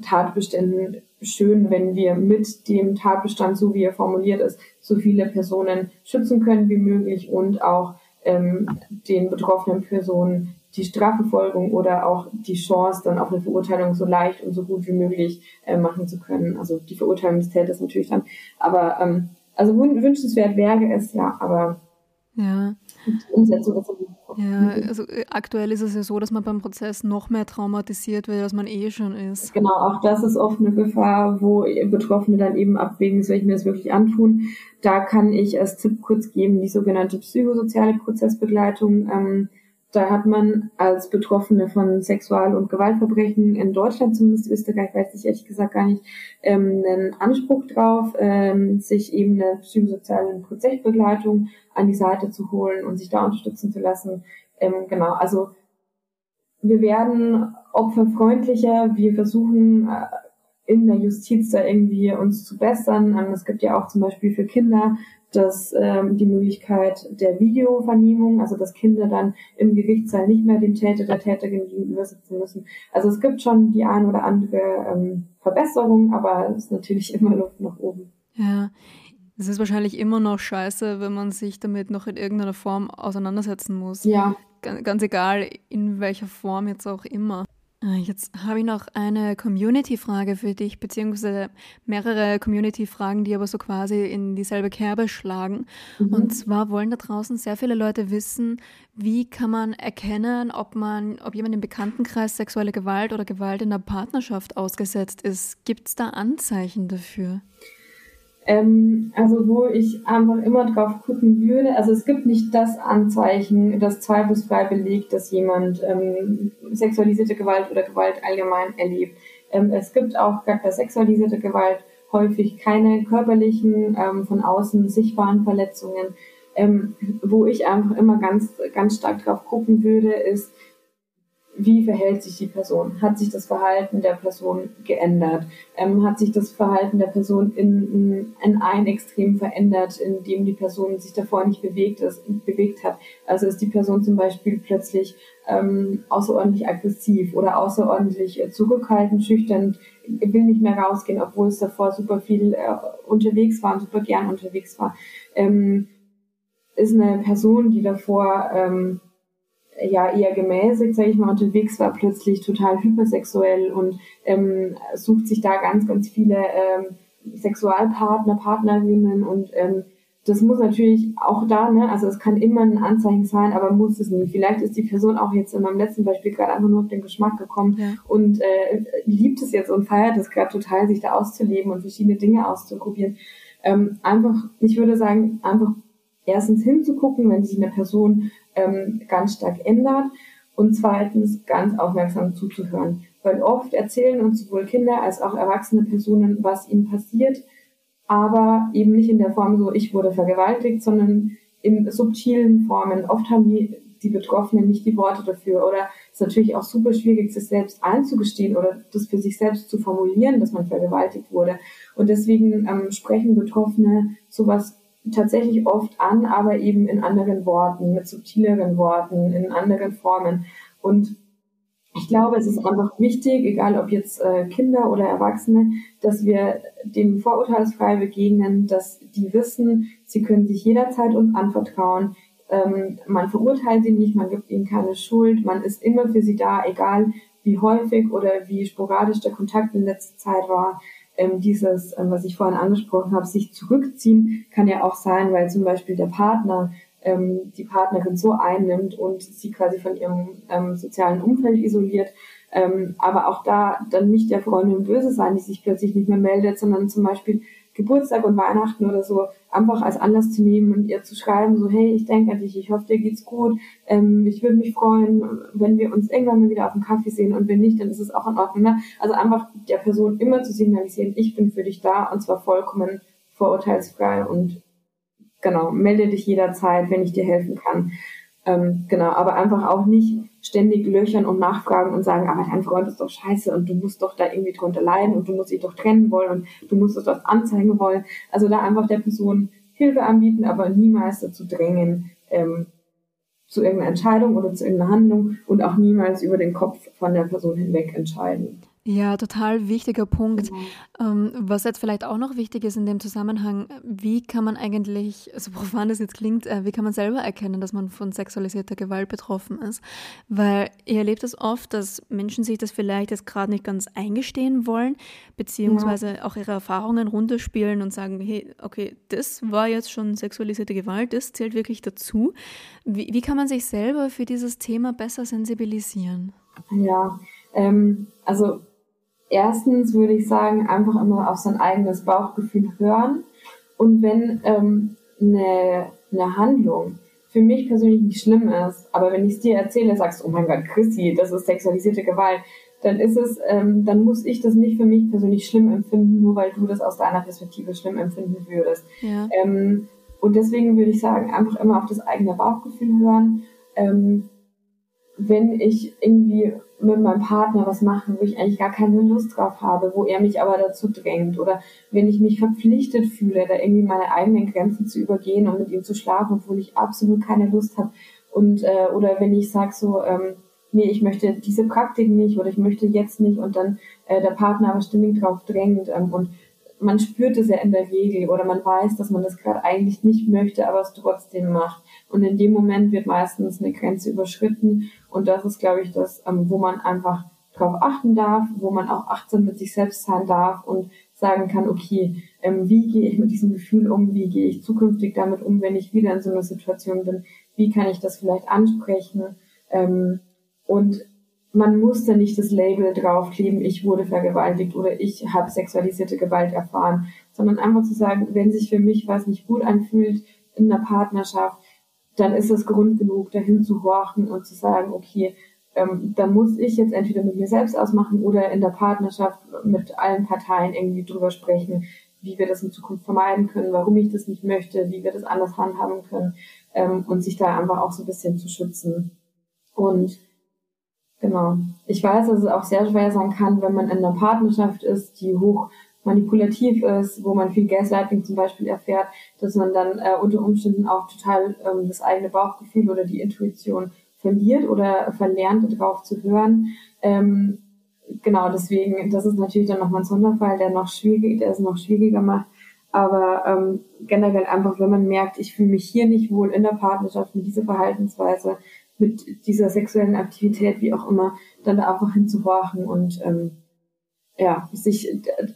Tatbeständen schön, wenn wir mit dem Tatbestand, so wie er formuliert ist, so viele Personen schützen können wie möglich und auch ähm, den betroffenen Personen die Strafverfolgung oder auch die Chance, dann auf eine Verurteilung so leicht und so gut wie möglich äh, machen zu können. Also die Verurteilung des Täters natürlich dann. Aber ähm, also wünschenswert wäre es, ja, aber ja. die Umsetzung ist ja, also äh, aktuell ist es ja so, dass man beim Prozess noch mehr traumatisiert wird, als man eh schon ist. Genau, auch das ist oft eine Gefahr, wo Betroffene dann eben abwägen, soll ich mir das wirklich antun. Da kann ich als Tipp kurz geben, die sogenannte psychosoziale Prozessbegleitung. Ähm, da hat man als Betroffene von Sexual- und Gewaltverbrechen in Deutschland, zumindest Österreich, weiß ich ehrlich gesagt gar nicht, ähm, einen Anspruch drauf, ähm, sich eben eine psychosoziale Prozessbegleitung an die Seite zu holen und sich da unterstützen zu lassen. Ähm, genau, also wir werden opferfreundlicher, wir versuchen äh, in der Justiz da irgendwie uns zu bessern. Ähm, es gibt ja auch zum Beispiel für Kinder dass ähm, die Möglichkeit der Videovernehmung, also dass Kinder dann im Gerichtssaal nicht mehr dem Täter, der Täterin gegenüber sitzen müssen. Also es gibt schon die ein oder andere ähm, Verbesserung, aber es ist natürlich immer Luft nach oben. Ja, es ist wahrscheinlich immer noch scheiße, wenn man sich damit noch in irgendeiner Form auseinandersetzen muss. Ja. Ganz, ganz egal, in welcher Form jetzt auch immer. Äh, jetzt habe ich noch eine Community-Frage für dich, beziehungsweise mehrere Community-Fragen, die aber so quasi in dieselbe Kerbe schlagen. Mhm. Und zwar wollen da draußen sehr viele Leute wissen, wie kann man erkennen, ob man, ob jemand im Bekanntenkreis sexuelle Gewalt oder Gewalt in der Partnerschaft ausgesetzt ist. Gibt es da Anzeichen dafür? Ähm, also wo ich einfach immer drauf gucken würde, also es gibt nicht das Anzeichen, das zweifelsfrei belegt, dass jemand ähm, sexualisierte Gewalt oder Gewalt allgemein erlebt. Ähm, es gibt auch bei sexualisierter Gewalt häufig keine körperlichen, ähm, von außen sichtbaren Verletzungen. Ähm, wo ich einfach immer ganz, ganz stark drauf gucken würde, ist, wie verhält sich die Person? Hat sich das Verhalten der Person geändert? Ähm, hat sich das Verhalten der Person in, in ein Extrem verändert, in dem die Person sich davor nicht bewegt, ist, bewegt hat? Also ist die Person zum Beispiel plötzlich ähm, außerordentlich aggressiv oder außerordentlich äh, zurückhaltend, schüchtern, will nicht mehr rausgehen, obwohl es davor super viel äh, unterwegs war und super gern unterwegs war. Ähm, ist eine Person, die davor ähm, ja eher gemäßigt, sage ich mal, unterwegs war, plötzlich total hypersexuell und ähm, sucht sich da ganz, ganz viele ähm, Sexualpartner, Partnerinnen und ähm, das muss natürlich auch da, ne, also es kann immer ein Anzeichen sein, aber muss es nicht. Vielleicht ist die Person auch jetzt in meinem letzten Beispiel gerade einfach nur auf den Geschmack gekommen ja. und äh, liebt es jetzt und feiert es gerade total, sich da auszuleben und verschiedene Dinge auszuprobieren. Ähm, einfach, ich würde sagen, einfach erstens hinzugucken, wenn sich eine Person ähm, ganz stark ändert und zweitens ganz aufmerksam zuzuhören. Weil oft erzählen uns sowohl Kinder als auch erwachsene Personen, was ihnen passiert, aber eben nicht in der Form so, ich wurde vergewaltigt, sondern in subtilen Formen. Oft haben die, die Betroffenen nicht die Worte dafür oder es ist natürlich auch super schwierig, sich selbst einzugestehen oder das für sich selbst zu formulieren, dass man vergewaltigt wurde. Und deswegen ähm, sprechen Betroffene sowas tatsächlich oft an, aber eben in anderen Worten, mit subtileren Worten, in anderen Formen. Und ich glaube, es ist einfach wichtig, egal ob jetzt äh, Kinder oder Erwachsene, dass wir dem vorurteilsfrei begegnen, dass die wissen, sie können sich jederzeit uns anvertrauen. Ähm, man verurteilt sie nicht, man gibt ihnen keine Schuld, man ist immer für sie da, egal wie häufig oder wie sporadisch der Kontakt in letzter Zeit war ähm, dieses, ähm, was ich vorhin angesprochen habe, sich zurückziehen, kann ja auch sein, weil zum Beispiel der Partner ähm, die Partnerin so einnimmt und sie quasi von ihrem ähm, sozialen Umfeld isoliert. Ähm, aber auch da dann nicht der Freundin böse sein, die sich plötzlich nicht mehr meldet, sondern zum Beispiel Geburtstag und Weihnachten oder so einfach als Anlass zu nehmen und ihr zu schreiben, so hey, ich denke an dich, ich hoffe, dir geht's gut, ähm, ich würde mich freuen, wenn wir uns irgendwann mal wieder auf dem Kaffee sehen und wenn nicht, dann ist es auch in Ordnung. Ne? Also einfach der Person immer zu signalisieren, ich bin für dich da und zwar vollkommen vorurteilsfrei und genau, melde dich jederzeit, wenn ich dir helfen kann. Ähm, genau, aber einfach auch nicht ständig löchern und nachfragen und sagen, aber dein Freund ist doch scheiße und du musst doch da irgendwie drunter leiden und du musst dich doch trennen wollen und du musst doch anzeigen wollen. Also da einfach der Person Hilfe anbieten, aber niemals dazu drängen, ähm, zu irgendeiner Entscheidung oder zu irgendeiner Handlung und auch niemals über den Kopf von der Person hinweg entscheiden. Ja, total wichtiger Punkt. Mhm. Ähm, was jetzt vielleicht auch noch wichtig ist in dem Zusammenhang, wie kann man eigentlich, so profan das jetzt klingt, äh, wie kann man selber erkennen, dass man von sexualisierter Gewalt betroffen ist? Weil ihr erlebt es oft, dass Menschen sich das vielleicht jetzt gerade nicht ganz eingestehen wollen, beziehungsweise ja. auch ihre Erfahrungen runterspielen und sagen, hey, okay, das war jetzt schon sexualisierte Gewalt, das zählt wirklich dazu. Wie, wie kann man sich selber für dieses Thema besser sensibilisieren? Ja, ähm, also erstens würde ich sagen, einfach immer auf sein eigenes Bauchgefühl hören. Und wenn ähm, eine, eine Handlung für mich persönlich nicht schlimm ist, aber wenn ich es dir erzähle, sagst du, oh mein Gott, Chrissy, das ist sexualisierte Gewalt, dann ist es, ähm, dann muss ich das nicht für mich persönlich schlimm empfinden, nur weil du das aus deiner Perspektive schlimm empfinden würdest. Ja. Ähm, und deswegen würde ich sagen, einfach immer auf das eigene Bauchgefühl hören. Ähm, wenn ich irgendwie mit meinem Partner was mache, wo ich eigentlich gar keine Lust drauf habe, wo er mich aber dazu drängt oder wenn ich mich verpflichtet fühle, da irgendwie meine eigenen Grenzen zu übergehen und mit ihm zu schlafen, obwohl ich absolut keine Lust habe und äh, oder wenn ich sage so, ähm, nee, ich möchte diese Praktik nicht oder ich möchte jetzt nicht und dann äh, der Partner aber ständig drauf drängt ähm, und man spürt es ja in der Regel oder man weiß, dass man das gerade eigentlich nicht möchte, aber es trotzdem macht. Und in dem Moment wird meistens eine Grenze überschritten. Und das ist, glaube ich, das, ähm, wo man einfach drauf achten darf, wo man auch achtsam mit sich selbst sein darf und sagen kann, okay, ähm, wie gehe ich mit diesem Gefühl um, wie gehe ich zukünftig damit um, wenn ich wieder in so einer Situation bin, wie kann ich das vielleicht ansprechen? Ähm, und man muss da nicht das Label draufkleben, ich wurde vergewaltigt oder ich habe sexualisierte Gewalt erfahren, sondern einfach zu sagen, wenn sich für mich was nicht gut anfühlt in einer Partnerschaft, dann ist es Grund genug, dahin zu horchen und zu sagen, okay, ähm, da muss ich jetzt entweder mit mir selbst ausmachen oder in der Partnerschaft mit allen Parteien irgendwie drüber sprechen, wie wir das in Zukunft vermeiden können, warum ich das nicht möchte, wie wir das anders handhaben können ähm, und sich da einfach auch so ein bisschen zu schützen. Und Genau. Ich weiß, dass es auch sehr schwer sein kann, wenn man in einer Partnerschaft ist, die hoch manipulativ ist, wo man viel Gaslighting zum Beispiel erfährt, dass man dann äh, unter Umständen auch total ähm, das eigene Bauchgefühl oder die Intuition verliert oder verlernt, darauf zu hören. Ähm, genau, deswegen, das ist natürlich dann nochmal ein Sonderfall, der noch schwierig, der es noch schwieriger macht. Aber ähm, generell einfach, wenn man merkt, ich fühle mich hier nicht wohl in der Partnerschaft mit dieser Verhaltensweise, mit dieser sexuellen Aktivität, wie auch immer, dann da einfach hinzuhorchen und ähm, ja, sich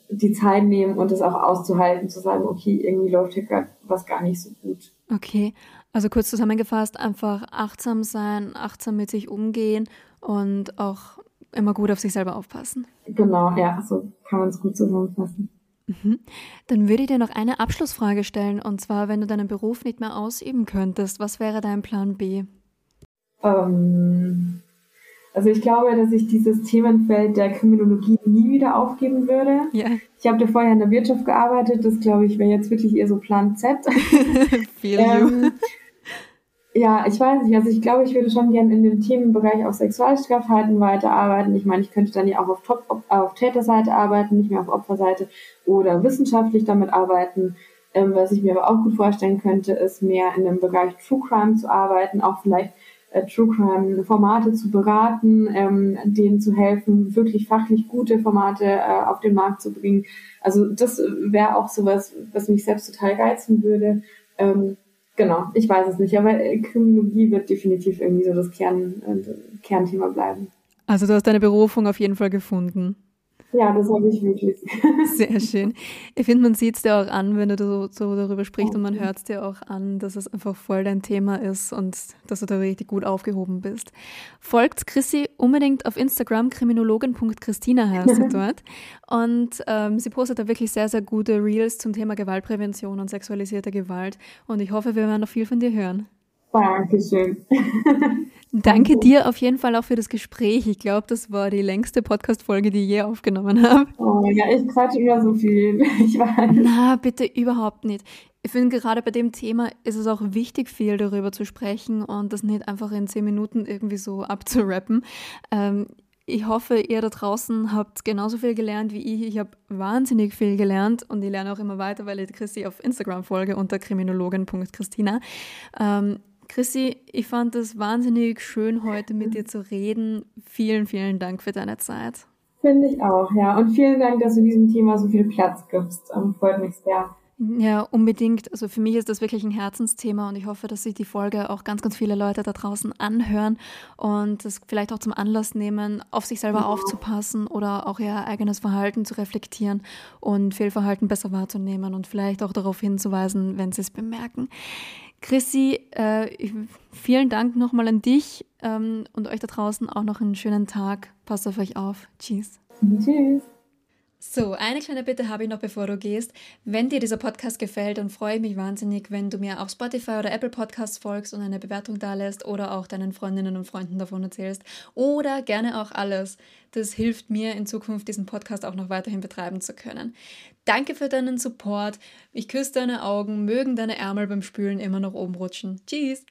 die Zeit nehmen und es auch auszuhalten, zu sagen, okay, irgendwie läuft hier gerade was gar nicht so gut. Okay, also kurz zusammengefasst, einfach achtsam sein, achtsam mit sich umgehen und auch immer gut auf sich selber aufpassen. Genau, ja, so kann man es gut zusammenfassen. Mhm. Dann würde ich dir noch eine Abschlussfrage stellen, und zwar, wenn du deinen Beruf nicht mehr ausüben könntest, was wäre dein Plan B? Ähm, also ich glaube, dass ich dieses Themenfeld der Kriminologie nie wieder aufgeben würde. Yeah. Ich habe da vorher in der Wirtschaft gearbeitet, das glaube ich wäre jetzt wirklich eher so Plan Z. ähm, ja, ich weiß nicht, also ich glaube, ich würde schon gerne in dem Themenbereich auf Sexualstraftaten weiterarbeiten. Ich meine, ich könnte dann ja auch auf, Top, auf Täterseite arbeiten, nicht mehr auf Opferseite oder wissenschaftlich damit arbeiten. Ähm, was ich mir aber auch gut vorstellen könnte, ist mehr in dem Bereich True Crime zu arbeiten, auch vielleicht äh, True Crime Formate zu beraten, ähm, denen zu helfen, wirklich fachlich gute Formate äh, auf den Markt zu bringen. Also das wäre auch sowas, was mich selbst total reizen würde. Ähm, genau, ich weiß es nicht, aber äh, Kriminologie wird definitiv irgendwie so das Kern, äh, Kernthema bleiben. Also du hast deine Berufung auf jeden Fall gefunden. Ja, das habe ich wirklich. Sehr schön. Ich finde, man sieht es dir auch an, wenn du so, so darüber sprichst und man hört es dir auch an, dass es einfach voll dein Thema ist und dass du da richtig gut aufgehoben bist. Folgt Chrissy unbedingt auf Instagram, kriminologin.christina heißt sie dort. Und ähm, sie postet da wirklich sehr, sehr gute Reels zum Thema Gewaltprävention und sexualisierte Gewalt. Und ich hoffe, wir werden noch viel von dir hören. Dankeschön. Danke dir auf jeden Fall auch für das Gespräch. Ich glaube, das war die längste Podcast-Folge, die ich je aufgenommen habe. Oh ja, ich quatsche immer so viel. Ich weiß. Na, bitte überhaupt nicht. Ich finde, gerade bei dem Thema ist es auch wichtig, viel darüber zu sprechen und das nicht einfach in zehn Minuten irgendwie so abzurappen. Ähm, ich hoffe, ihr da draußen habt genauso viel gelernt wie ich. Ich habe wahnsinnig viel gelernt und ich lerne auch immer weiter, weil ich Christi auf Instagram folge unter kriminologin.christina. Ähm, Chrissy, ich fand es wahnsinnig schön, heute mit dir zu reden. Vielen, vielen Dank für deine Zeit. Finde ich auch, ja. Und vielen Dank, dass du diesem Thema so viel Platz gibst. Ähm, freut mich sehr. Ja, unbedingt. Also für mich ist das wirklich ein Herzensthema und ich hoffe, dass sich die Folge auch ganz, ganz viele Leute da draußen anhören und das vielleicht auch zum Anlass nehmen, auf sich selber ja. aufzupassen oder auch ihr eigenes Verhalten zu reflektieren und Fehlverhalten besser wahrzunehmen und vielleicht auch darauf hinzuweisen, wenn sie es bemerken. Chrissy, äh, vielen Dank nochmal an dich ähm, und euch da draußen auch noch einen schönen Tag. Passt auf euch auf. Tschüss. Tschüss. So, eine kleine Bitte habe ich noch, bevor du gehst. Wenn dir dieser Podcast gefällt, dann freue ich mich wahnsinnig, wenn du mir auf Spotify oder Apple Podcasts folgst und eine Bewertung da lässt oder auch deinen Freundinnen und Freunden davon erzählst. Oder gerne auch alles. Das hilft mir in Zukunft, diesen Podcast auch noch weiterhin betreiben zu können. Danke für deinen Support. Ich küsse deine Augen, mögen deine Ärmel beim Spülen immer noch oben rutschen. Tschüss!